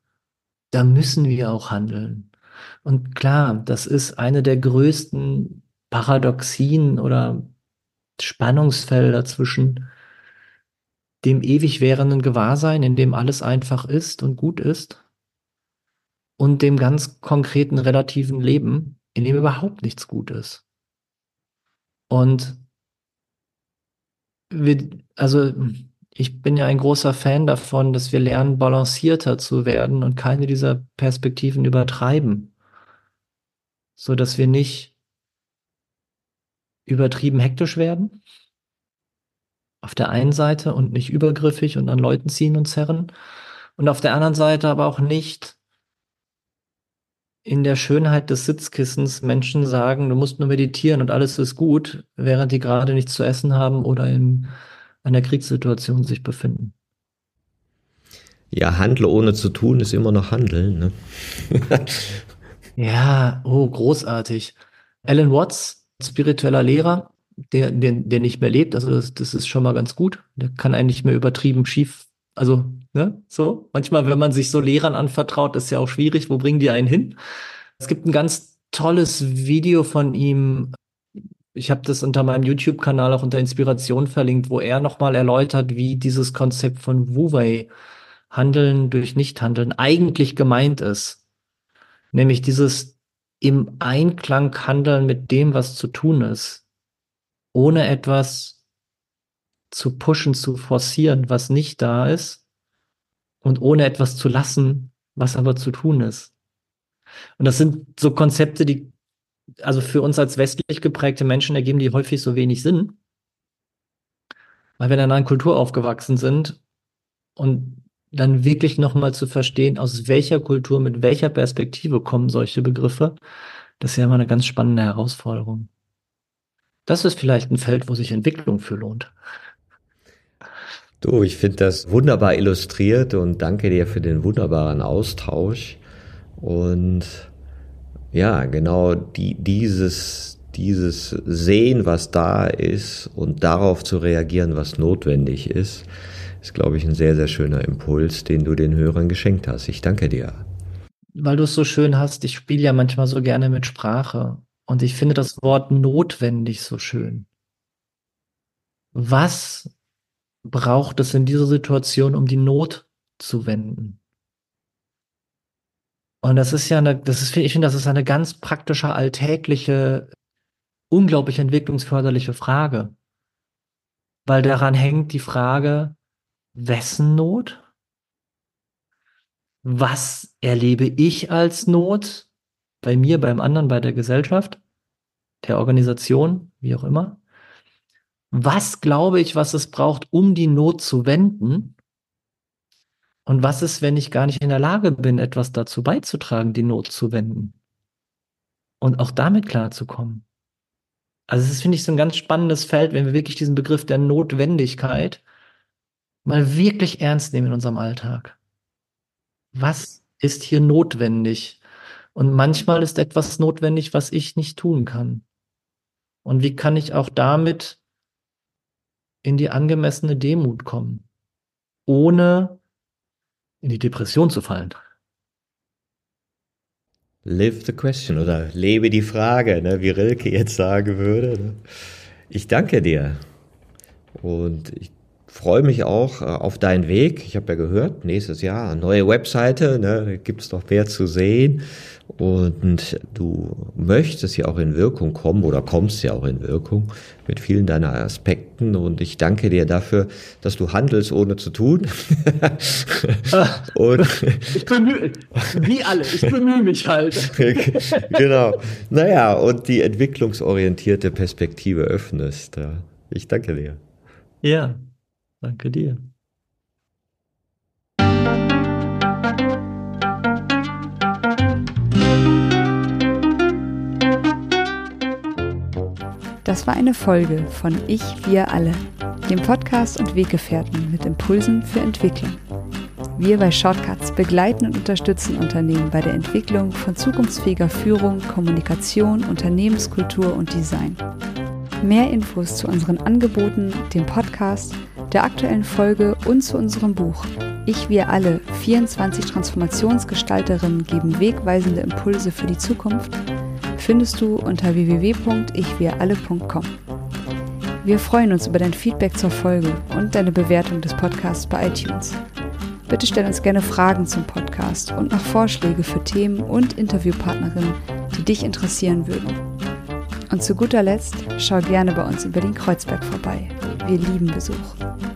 Speaker 1: da müssen wir auch handeln. Und klar, das ist eine der größten Paradoxien oder Spannungsfelder zwischen dem ewig währenden Gewahrsein, in dem alles einfach ist und gut ist, und dem ganz konkreten relativen Leben, in dem überhaupt nichts gut ist. Und wir, also ich bin ja ein großer Fan davon, dass wir lernen, balancierter zu werden und keine dieser Perspektiven übertreiben, so dass wir nicht übertrieben hektisch werden auf der einen Seite und nicht übergriffig und an Leuten ziehen und zerren und auf der anderen Seite aber auch nicht in der Schönheit des Sitzkissens Menschen sagen, du musst nur meditieren und alles ist gut, während die gerade nichts zu essen haben oder in einer Kriegssituation sich befinden.
Speaker 3: Ja, handle ohne zu tun ist immer noch Handeln. Ne?
Speaker 1: ja, oh, großartig. Alan Watts, spiritueller Lehrer, der, der, der nicht mehr lebt, also das, das ist schon mal ganz gut. Der kann eigentlich mehr übertrieben schief, also, ne, so. Manchmal, wenn man sich so Lehrern anvertraut, ist ja auch schwierig, wo bringen die einen hin? Es gibt ein ganz tolles Video von ihm. Ich habe das unter meinem YouTube-Kanal auch unter Inspiration verlinkt, wo er nochmal erläutert, wie dieses Konzept von Wu Wei, Handeln durch Nichthandeln, eigentlich gemeint ist. Nämlich dieses im Einklang handeln mit dem, was zu tun ist ohne etwas zu pushen, zu forcieren, was nicht da ist und ohne etwas zu lassen, was aber zu tun ist. Und das sind so Konzepte, die also für uns als westlich geprägte Menschen ergeben die häufig so wenig Sinn, weil wir in einer anderen Kultur aufgewachsen sind und dann wirklich nochmal zu verstehen, aus welcher Kultur, mit welcher Perspektive kommen solche Begriffe, das ist ja immer eine ganz spannende Herausforderung. Das ist vielleicht ein Feld, wo sich Entwicklung für lohnt.
Speaker 3: Du, ich finde das wunderbar illustriert und danke dir für den wunderbaren Austausch. Und ja, genau die, dieses, dieses Sehen, was da ist und darauf zu reagieren, was notwendig ist, ist, glaube ich, ein sehr, sehr schöner Impuls, den du den Hörern geschenkt hast. Ich danke dir.
Speaker 1: Weil du es so schön hast, ich spiele ja manchmal so gerne mit Sprache. Und ich finde das Wort notwendig so schön. Was braucht es in dieser Situation, um die Not zu wenden? Und das ist ja eine, das ist, ich finde, das ist eine ganz praktische, alltägliche, unglaublich entwicklungsförderliche Frage. Weil daran hängt die Frage, wessen Not? Was erlebe ich als Not? bei mir, beim anderen, bei der Gesellschaft, der Organisation, wie auch immer. Was glaube ich, was es braucht, um die Not zu wenden? Und was ist, wenn ich gar nicht in der Lage bin, etwas dazu beizutragen, die Not zu wenden? Und auch damit klarzukommen. Also es ist, finde ich, so ein ganz spannendes Feld, wenn wir wirklich diesen Begriff der Notwendigkeit mal wirklich ernst nehmen in unserem Alltag. Was ist hier notwendig? Und manchmal ist etwas notwendig, was ich nicht tun kann. Und wie kann ich auch damit in die angemessene Demut kommen, ohne in die Depression zu fallen?
Speaker 3: Live the question oder lebe die Frage, ne, wie Rilke jetzt sagen würde. Ne? Ich danke dir und ich freue mich auch äh, auf deinen Weg. Ich habe ja gehört, nächstes Jahr eine neue Webseite, ne, gibt es noch mehr zu sehen. Und du möchtest ja auch in Wirkung kommen oder kommst ja auch in Wirkung mit vielen deiner Aspekten. Und ich danke dir dafür, dass du handelst, ohne zu tun.
Speaker 1: und ich bemühe, wie alle, ich bemühe mich halt.
Speaker 3: genau. Naja, und die entwicklungsorientierte Perspektive öffnest. Ich danke dir.
Speaker 1: Ja, danke dir.
Speaker 2: Das war eine Folge von Ich, wir alle, dem Podcast und Weggefährten mit Impulsen für Entwicklung. Wir bei Shortcuts begleiten und unterstützen Unternehmen bei der Entwicklung von zukunftsfähiger Führung, Kommunikation, Unternehmenskultur und Design. Mehr Infos zu unseren Angeboten, dem Podcast, der aktuellen Folge und zu unserem Buch Ich, wir alle, 24 Transformationsgestalterinnen geben wegweisende Impulse für die Zukunft findest du unter www.ichwiralle.com. Wir freuen uns über dein Feedback zur Folge und deine Bewertung des Podcasts bei iTunes. Bitte stell uns gerne Fragen zum Podcast und noch Vorschläge für Themen und Interviewpartnerinnen, die dich interessieren würden. Und zu guter Letzt schau gerne bei uns über den Kreuzberg vorbei. Wir lieben Besuch.